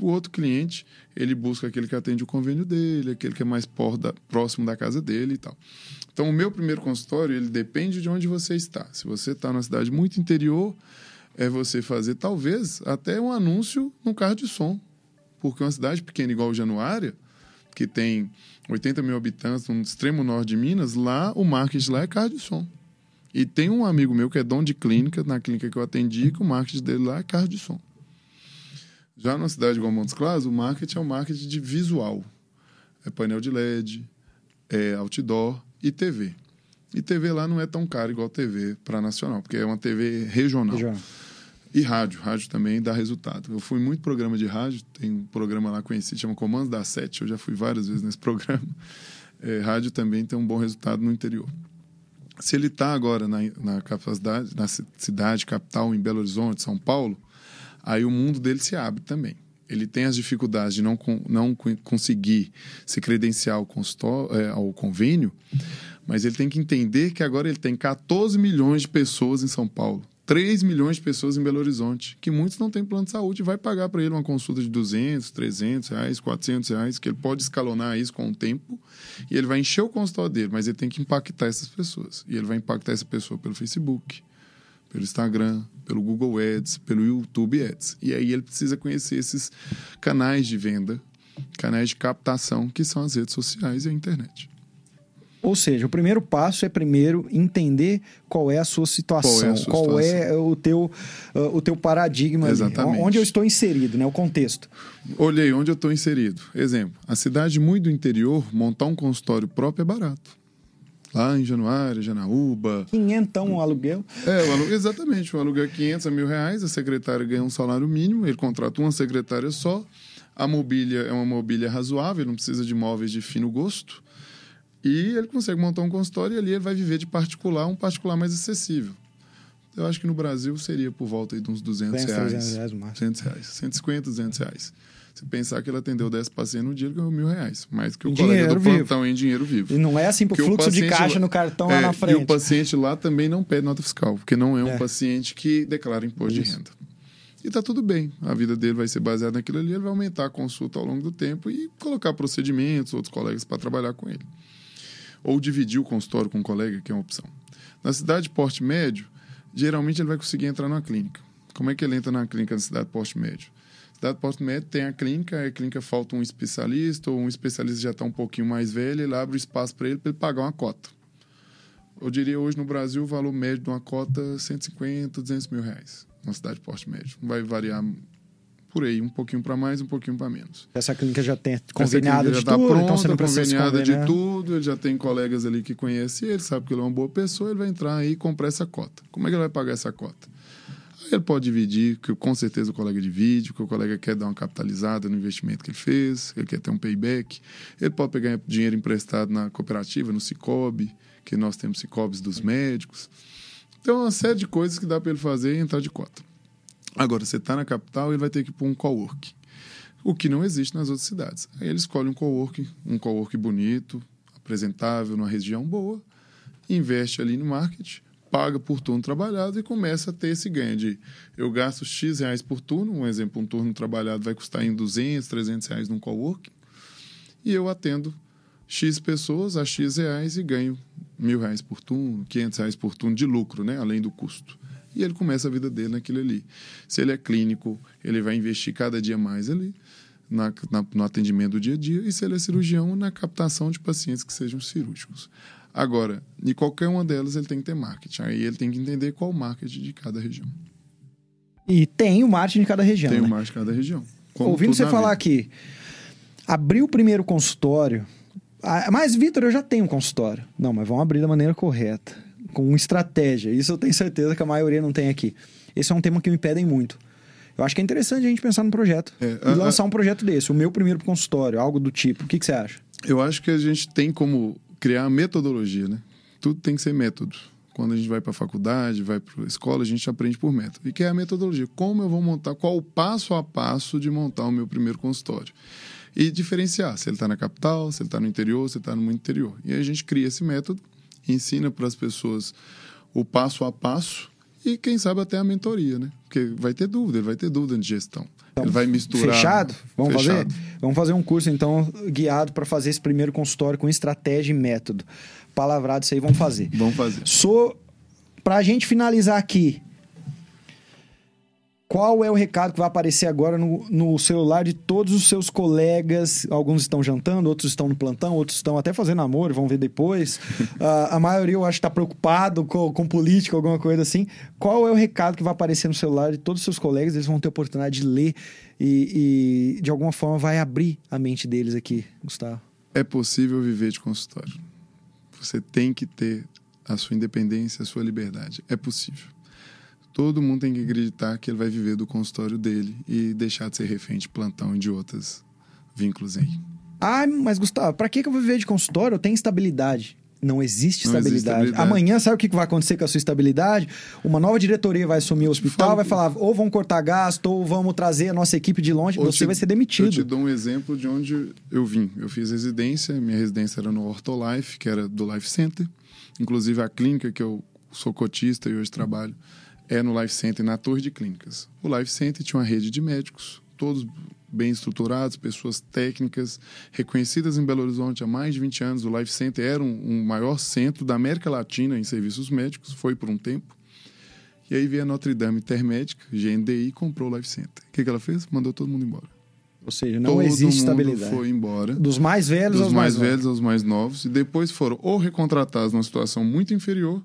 O outro cliente, ele busca aquele que atende o convênio dele, aquele que é mais da- próximo da casa dele e tal. Então, o meu primeiro consultório, ele depende de onde você está. Se você está numa cidade muito interior, é você fazer, talvez, até um anúncio no carro de som. Porque uma cidade pequena igual Januária, que tem 80 mil habitantes no extremo norte de Minas, lá o marketing lá é carro de som. E tem um amigo meu que é dono de clínica, na clínica que eu atendi, que o marketing dele lá é carro de som. Já na cidade igual Montes Claros, o marketing é um marketing de visual. É painel de LED, é outdoor e TV. E TV lá não é tão caro igual TV para nacional, porque é uma TV regional. Já. E rádio, rádio também dá resultado. Eu fui muito programa de rádio, tem um programa lá conhecido, chama Comandos da Sete, eu já fui várias vezes nesse <laughs> programa. É, rádio também tem um bom resultado no interior. Se ele está agora na, na capacidade, na ci- cidade, capital, em Belo Horizonte, São Paulo, aí o mundo dele se abre também. Ele tem as dificuldades de não, não con- conseguir se credenciar ao, é, ao convênio, mas ele tem que entender que agora ele tem 14 milhões de pessoas em São Paulo, 3 milhões de pessoas em Belo Horizonte, que muitos não têm plano de saúde e vai pagar para ele uma consulta de 200, 300 reais, 400 reais, que ele pode escalonar isso com o tempo e ele vai encher o consultório dele, mas ele tem que impactar essas pessoas. E ele vai impactar essa pessoa pelo Facebook, pelo Instagram, pelo Google Ads, pelo YouTube Ads. E aí ele precisa conhecer esses canais de venda, canais de captação, que são as redes sociais e a internet. Ou seja, o primeiro passo é primeiro entender qual é a sua situação, Qual é sua qual é situação. o teu, uh, o teu paradigma, ali, Exatamente. onde eu estou inserido, né? o contexto. Olhei onde eu estou inserido. Exemplo, a cidade muito do interior, montar um consultório próprio é barato. Lá em Januária, Janaúba, Quinhentão um aluguel. É, o aluguel, exatamente. O aluguel é 500 a mil reais, a secretária ganha um salário mínimo, ele contrata uma secretária só. A mobília é uma mobília razoável, não precisa de móveis de fino gosto. E ele consegue montar um consultório e ali ele vai viver de particular, um particular mais acessível. Eu acho que no Brasil seria por volta de uns 200 200, reais. 300 reais no máximo. 200 reais. 150, 200 reais. Se pensar que ele atendeu 10 pacientes no dia, ele ganhou mil reais. Mais que o colega do vivo. plantão em dinheiro vivo. E não é assim pro Porque o fluxo de caixa no cartão É, lá na E frente. o paciente lá também não pede nota fiscal, porque não é um É. paciente que declara imposto Isso. de renda. E tá tudo bem. A vida dele vai ser baseada naquilo ali, ele vai aumentar a consulta ao longo do tempo e colocar procedimentos, outros colegas para trabalhar com ele. Ou dividir o consultório com um colega, que é uma opção. Na cidade de porte médio, geralmente ele vai conseguir entrar numa clínica. Como é que ele entra na clínica na cidade de porte médio? Cidade de porte médio tem a clínica, a clínica falta um especialista, ou um especialista já está um pouquinho mais velho, ele abre o espaço para ele, para ele pagar uma cota. Eu diria hoje no Brasil o valor médio de uma cota 150, 200 mil reais. Na cidade de porte médio. Vai variar por aí, um pouquinho para mais, um pouquinho para menos. Essa clínica já tem conveniada de tá tudo, pronta, então você não conveniada de conveniar. tudo, ele já tem colegas ali que conhecem ele, sabe que ele é uma boa pessoa, ele vai entrar aí e comprar essa cota. Como é que ele vai pagar essa cota? Ele pode dividir, que com certeza o colega divide, que o colega quer dar uma capitalizada no investimento que ele fez, ele quer ter um payback. Ele pode pegar dinheiro emprestado na cooperativa, no Cicobi, que nós temos Cicobis dos médicos. Então, uma série de coisas que dá para ele fazer e entrar de cota. Agora, você está na capital, ele vai ter que para um coworking. O que não existe nas outras cidades. Aí ele escolhe um coworking, um coworking bonito, apresentável, numa região boa, investe ali no marketing, paga por turno trabalhado e começa a ter esse ganho de eu gasto X reais por turno, um exemplo, um turno trabalhado vai custar em 200, 300 reais num coworking, e eu atendo X pessoas a X reais e ganho mil reais por turno, 500 reais por turno de lucro, né? além do custo. E ele começa a vida dele naquilo ali. Se ele é clínico, ele vai investir cada dia mais ali na, na- no atendimento do dia a dia. E se ele é cirurgião, na captação de pacientes que sejam cirúrgicos. Agora, em qualquer uma delas, ele tem que ter marketing. Aí ele tem que entender qual o marketing de cada região. E tem o marketing de cada região. Tem né? o marketing de cada região. Ouvindo você falar vida. aqui, abrir o primeiro consultório. Ah, mas, Vitor, eu já tenho um consultório. Não, mas vamos abrir da maneira correta, com estratégia. Isso eu tenho certeza que a maioria não tem aqui. Esse é um tema que me pedem muito. Eu acho que é interessante a gente pensar num projeto É, e a- a- lançar um projeto desse, o meu primeiro consultório, algo do tipo. O que, que você acha? Eu acho que a gente tem como criar metodologia, né? Tudo tem que ser método. Quando a gente vai para a faculdade, vai para a escola, a gente aprende por método. E que é a metodologia? Como eu vou montar, qual o passo a passo de montar o meu primeiro consultório? E diferenciar se ele está na capital, se ele está no interior, se ele está no muito interior. E a gente cria esse método, ensina para as pessoas o passo a passo e, quem sabe, até a mentoria, né? Porque vai ter dúvida, ele vai ter dúvida de gestão. ele vai misturar. Então, Fechado? Vamos Fechado. fazer? Vamos fazer um curso, então, guiado para fazer esse primeiro consultório com estratégia e método. Palavrado isso aí, vamos fazer. Vamos fazer. Sou. Pra gente finalizar aqui, qual é o recado que vai aparecer agora no, no celular de todos os seus colegas? Alguns estão jantando, outros estão no plantão, outros estão até fazendo amor, vão ver depois. <laughs> Ah, a maioria eu acho está preocupado com, com política, alguma coisa assim. Qual é o recado que vai aparecer no celular de todos os seus colegas? Eles vão ter a oportunidade de ler e, e, de alguma forma, vai abrir a mente deles aqui, Gustavo. é possível viver de consultório. Você tem que ter a sua independência, a sua liberdade. É possível. Todo mundo tem que acreditar que ele vai viver do consultório dele e deixar de ser refém de plantão e de outros vínculos aí. Ah, mas Gustavo, pra que que eu vou viver de consultório? Eu tenho estabilidade. Não existe Não existe estabilidade. Amanhã, sabe o que vai acontecer com a sua estabilidade? Uma nova diretoria vai assumir o hospital, Fala- vai falar, ou vão cortar gasto, ou vamos trazer a nossa equipe de longe, Ou você te- vai ser Eu te demitido. dou um exemplo de onde eu vim. Eu fiz residência, minha residência era no Ortolife, que era do Life Center. Inclusive a clínica que eu sou cotista e hoje trabalho é no Life Center, na Torre de Clínicas. O Life Center tinha uma rede de médicos, todos bem estruturados, pessoas técnicas, reconhecidas em Belo Horizonte há mais de 20 anos. O Life Center era um, um maior centro da América Latina em serviços médicos, foi por um tempo. E aí veio a Notre Dame Intermédica, GNDI, e comprou o Life Center. O que, que ela fez? Mandou todo mundo embora. Ou seja, não Todo existe mundo estabilidade. foi embora. Dos mais velhos Dos aos mais, mais, velhos aos mais novos. E depois foram ou recontratados numa situação muito inferior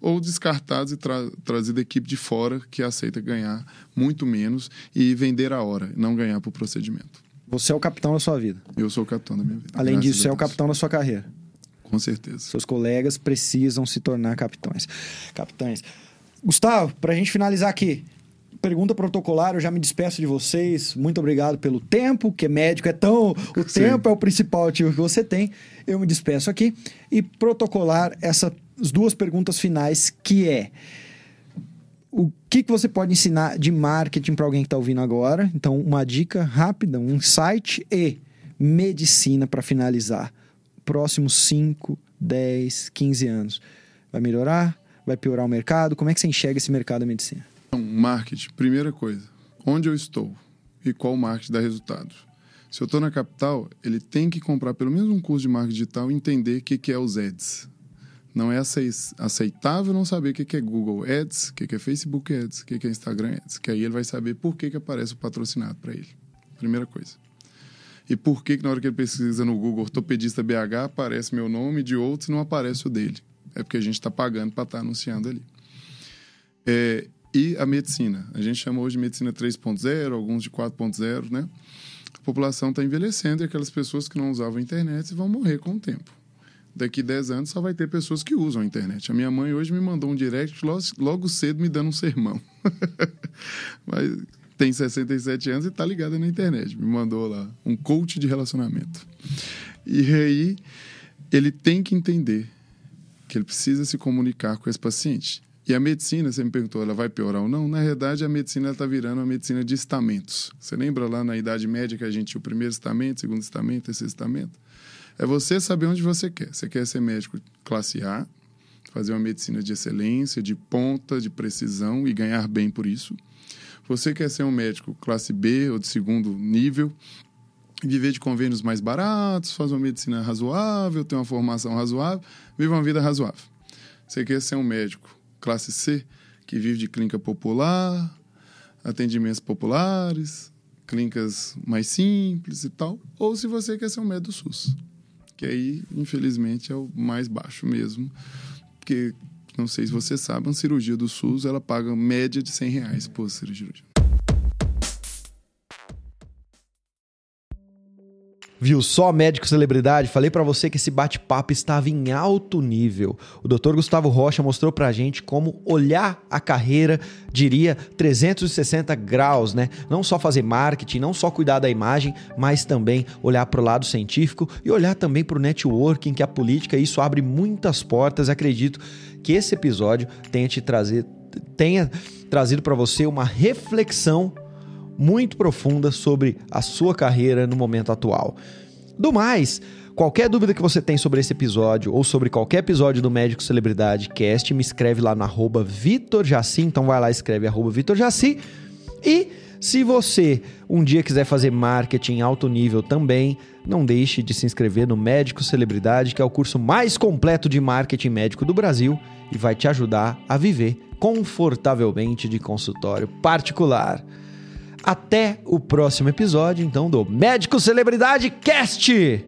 ou descartados e tra trazido equipe de fora que aceita ganhar muito menos e vender a hora, não ganhar por procedimento. Você é o capitão da sua vida. Eu sou o capitão da minha vida. Além graças disso, você a é o capitão da sua carreira. Com certeza. Seus colegas precisam se tornar capitães. Capitães. Gustavo, pra gente finalizar aqui. Pergunta protocolar, eu já me despeço de vocês. Muito obrigado pelo tempo, que médico é tão. O Sim. tempo é o principal ativo que você tem. Eu me despeço aqui. E protocolar essas duas perguntas finais, que é. O que, que você pode ensinar de marketing para alguém que está ouvindo agora? Então, uma dica rápida, um insight e medicina para finalizar. Próximos 5, 10, 15 anos. Vai melhorar? Vai piorar o mercado? Como é que você enxerga esse mercado da medicina? Então, marketing, primeira coisa. Onde eu estou e qual marketing dá resultado? Se eu estou na capital, ele tem que comprar pelo menos um curso de marketing digital e entender o que, que é os ads. Não é acei- aceitável não saber o que, é Google Ads, o que, é Facebook Ads, o que, é Instagram Ads. Que aí ele vai saber por que, que aparece o patrocinado para ele. Primeira coisa. E por que, que na hora que ele pesquisa no Google ortopedista BH aparece meu nome de outros e não aparece o dele? É porque a gente está pagando para estar anunciando ali. É, e a medicina. A gente chama hoje de medicina 3.0, alguns de 4.0, né? A população está envelhecendo e aquelas pessoas que não usavam a internet vão morrer com o tempo. Daqui 10 anos só vai ter pessoas que usam a internet. A minha mãe hoje me mandou um direct logo, cedo me dando um sermão. <laughs> Mas tem 67 anos e está ligada na internet. Me mandou lá um coach de relacionamento. E aí ele tem que entender que ele precisa se comunicar com esse paciente. E a medicina, você me perguntou, ela vai piorar ou não? Na verdade, a medicina está virando uma medicina de estamentos. Você lembra lá na Idade Média que a gente tinha o primeiro estamento, segundo estamento, terceiro estamento? É você saber onde você quer. Você quer ser médico classe A, fazer uma medicina de excelência, de ponta, de precisão e ganhar bem por isso. Você quer ser um médico classe B ou de segundo nível, viver de convênios mais baratos, fazer uma medicina razoável, ter uma formação razoável, viver uma vida razoável. Você quer ser um médico classe C, que vive de clínica popular, atendimentos populares, clínicas mais simples e tal, ou se você quer ser um médico SUS, que aí, infelizmente, é o mais baixo mesmo, porque não sei se você sabe, uma cirurgia do SUS, ela paga média de 100 reais por cirurgia. Viu só médico celebridade? Falei para você que esse bate-papo estava em alto nível. O Dr. Gustavo Rocha mostrou pra gente como olhar a carreira, diria 360 graus, né? Não só fazer marketing, não só cuidar da imagem, mas também olhar para o lado científico e olhar também para o networking, que a política, isso abre muitas portas. Acredito que esse episódio tenha te trazer, tenha trazido para você uma reflexão muito profunda sobre a sua carreira no momento atual. Do mais, qualquer dúvida que você tem sobre esse episódio ou sobre qualquer episódio do Médico Celebridade Cast, me escreve lá no arroba Vitor Jaci, então vai lá e escreve arroba Vitor Jaci. E se você um dia quiser fazer marketing em alto nível também, não deixe de se inscrever no Médico Celebridade, que é o curso mais completo de marketing médico do Brasil e vai te ajudar a viver confortavelmente de consultório particular. Até o próximo episódio, então, do Médico Celebridade Cast!